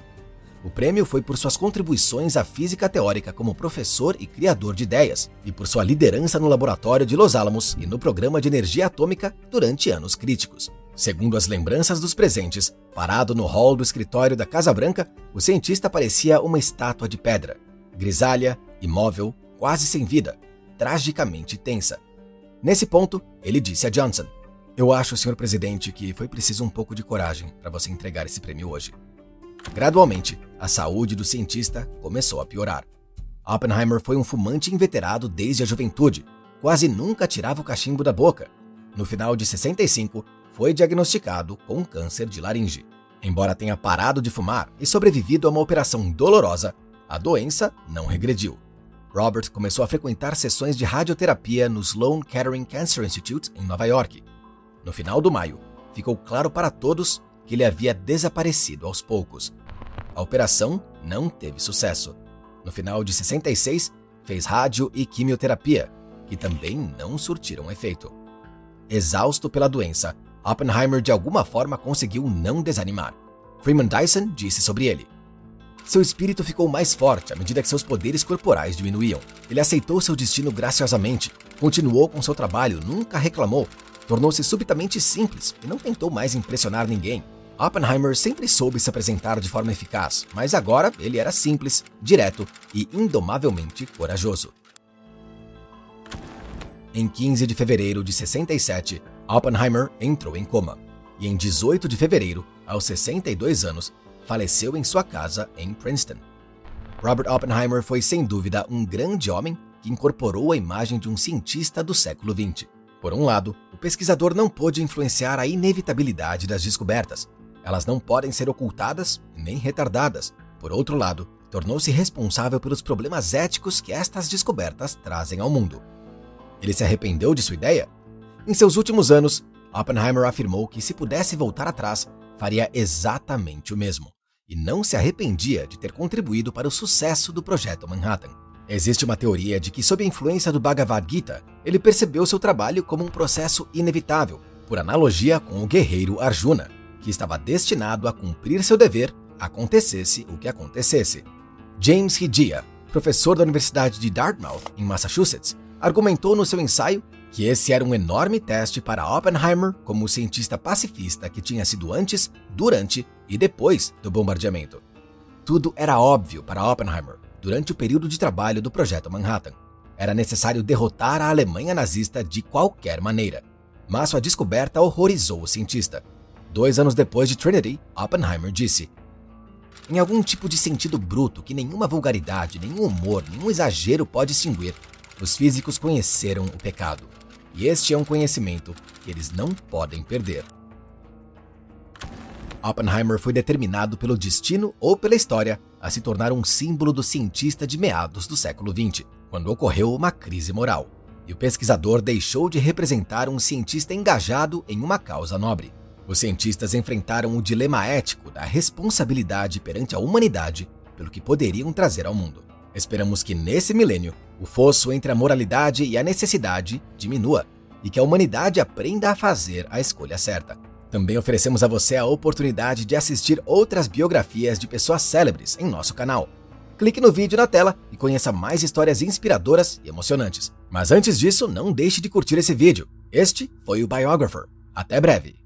O prêmio foi por suas contribuições à física teórica como professor e criador de ideias, e por sua liderança no laboratório de Los Alamos e no programa de energia atômica durante anos críticos. Segundo as lembranças dos presentes, parado no hall do escritório da Casa Branca, o cientista parecia uma estátua de pedra, grisalha, imóvel, quase sem vida, tragicamente tensa. Nesse ponto, ele disse a Johnson: Eu acho, senhor presidente, que foi preciso um pouco de coragem para você entregar esse prêmio hoje. Gradualmente, a saúde do cientista começou a piorar. Oppenheimer foi um fumante inveterado desde a juventude, quase nunca tirava o cachimbo da boca. No final de 65, foi diagnosticado com câncer de laringe. Embora tenha parado de fumar e sobrevivido a uma operação dolorosa, a doença não regrediu. Robert começou a frequentar sessões de radioterapia no Sloan Kettering Cancer Institute, em Nova York. No final do maio, ficou claro para todos que ele havia desaparecido aos poucos. A operação não teve sucesso. No final de 66, fez rádio e quimioterapia, que também não surtiram efeito. Exausto pela doença, Oppenheimer de alguma forma conseguiu não desanimar. Freeman Dyson disse sobre ele: Seu espírito ficou mais forte à medida que seus poderes corporais diminuíam. Ele aceitou seu destino graciosamente, continuou com seu trabalho, nunca reclamou, tornou-se subitamente simples e não tentou mais impressionar ninguém. Oppenheimer sempre soube se apresentar de forma eficaz, mas agora ele era simples, direto e indomavelmente corajoso. Em 15 de fevereiro de 67, Oppenheimer entrou em coma e, em 18 de fevereiro, aos 62 anos, faleceu em sua casa em Princeton. Robert Oppenheimer foi sem dúvida um grande homem que incorporou a imagem de um cientista do século XX. Por um lado, o pesquisador não pôde influenciar a inevitabilidade das descobertas. Elas não podem ser ocultadas nem retardadas. Por outro lado, tornou-se responsável pelos problemas éticos que estas descobertas trazem ao mundo. Ele se arrependeu de sua ideia? Em seus últimos anos, Oppenheimer afirmou que se pudesse voltar atrás, faria exatamente o mesmo, e não se arrependia de ter contribuído para o sucesso do projeto Manhattan. Existe uma teoria de que, sob a influência do Bhagavad Gita, ele percebeu seu trabalho como um processo inevitável, por analogia com o guerreiro Arjuna, que estava destinado a cumprir seu dever, acontecesse o que acontecesse. James Hidia, professor da Universidade de Dartmouth, em Massachusetts, argumentou no seu ensaio que esse era um enorme teste para Oppenheimer como cientista pacifista que tinha sido antes, durante e depois do bombardeamento. Tudo era óbvio para Oppenheimer durante o período de trabalho do projeto Manhattan. Era necessário derrotar a Alemanha nazista de qualquer maneira. Mas sua descoberta horrorizou o cientista. Dois anos depois de Trinity, Oppenheimer disse: Em algum tipo de sentido bruto que nenhuma vulgaridade, nenhum humor, nenhum exagero pode extinguir, os físicos conheceram o pecado. E este é um conhecimento que eles não podem perder. Oppenheimer foi determinado pelo destino ou pela história a se tornar um símbolo do cientista de meados do século XX, quando ocorreu uma crise moral, e o pesquisador deixou de representar um cientista engajado em uma causa nobre. Os cientistas enfrentaram o dilema ético da responsabilidade perante a humanidade pelo que poderiam trazer ao mundo. Esperamos que nesse milênio o fosso entre a moralidade e a necessidade diminua e que a humanidade aprenda a fazer a escolha certa. Também oferecemos a você a oportunidade de assistir outras biografias de pessoas célebres em nosso canal. Clique no vídeo na tela e conheça mais histórias inspiradoras e emocionantes. Mas antes disso, não deixe de curtir esse vídeo. Este foi o Biographer. Até breve!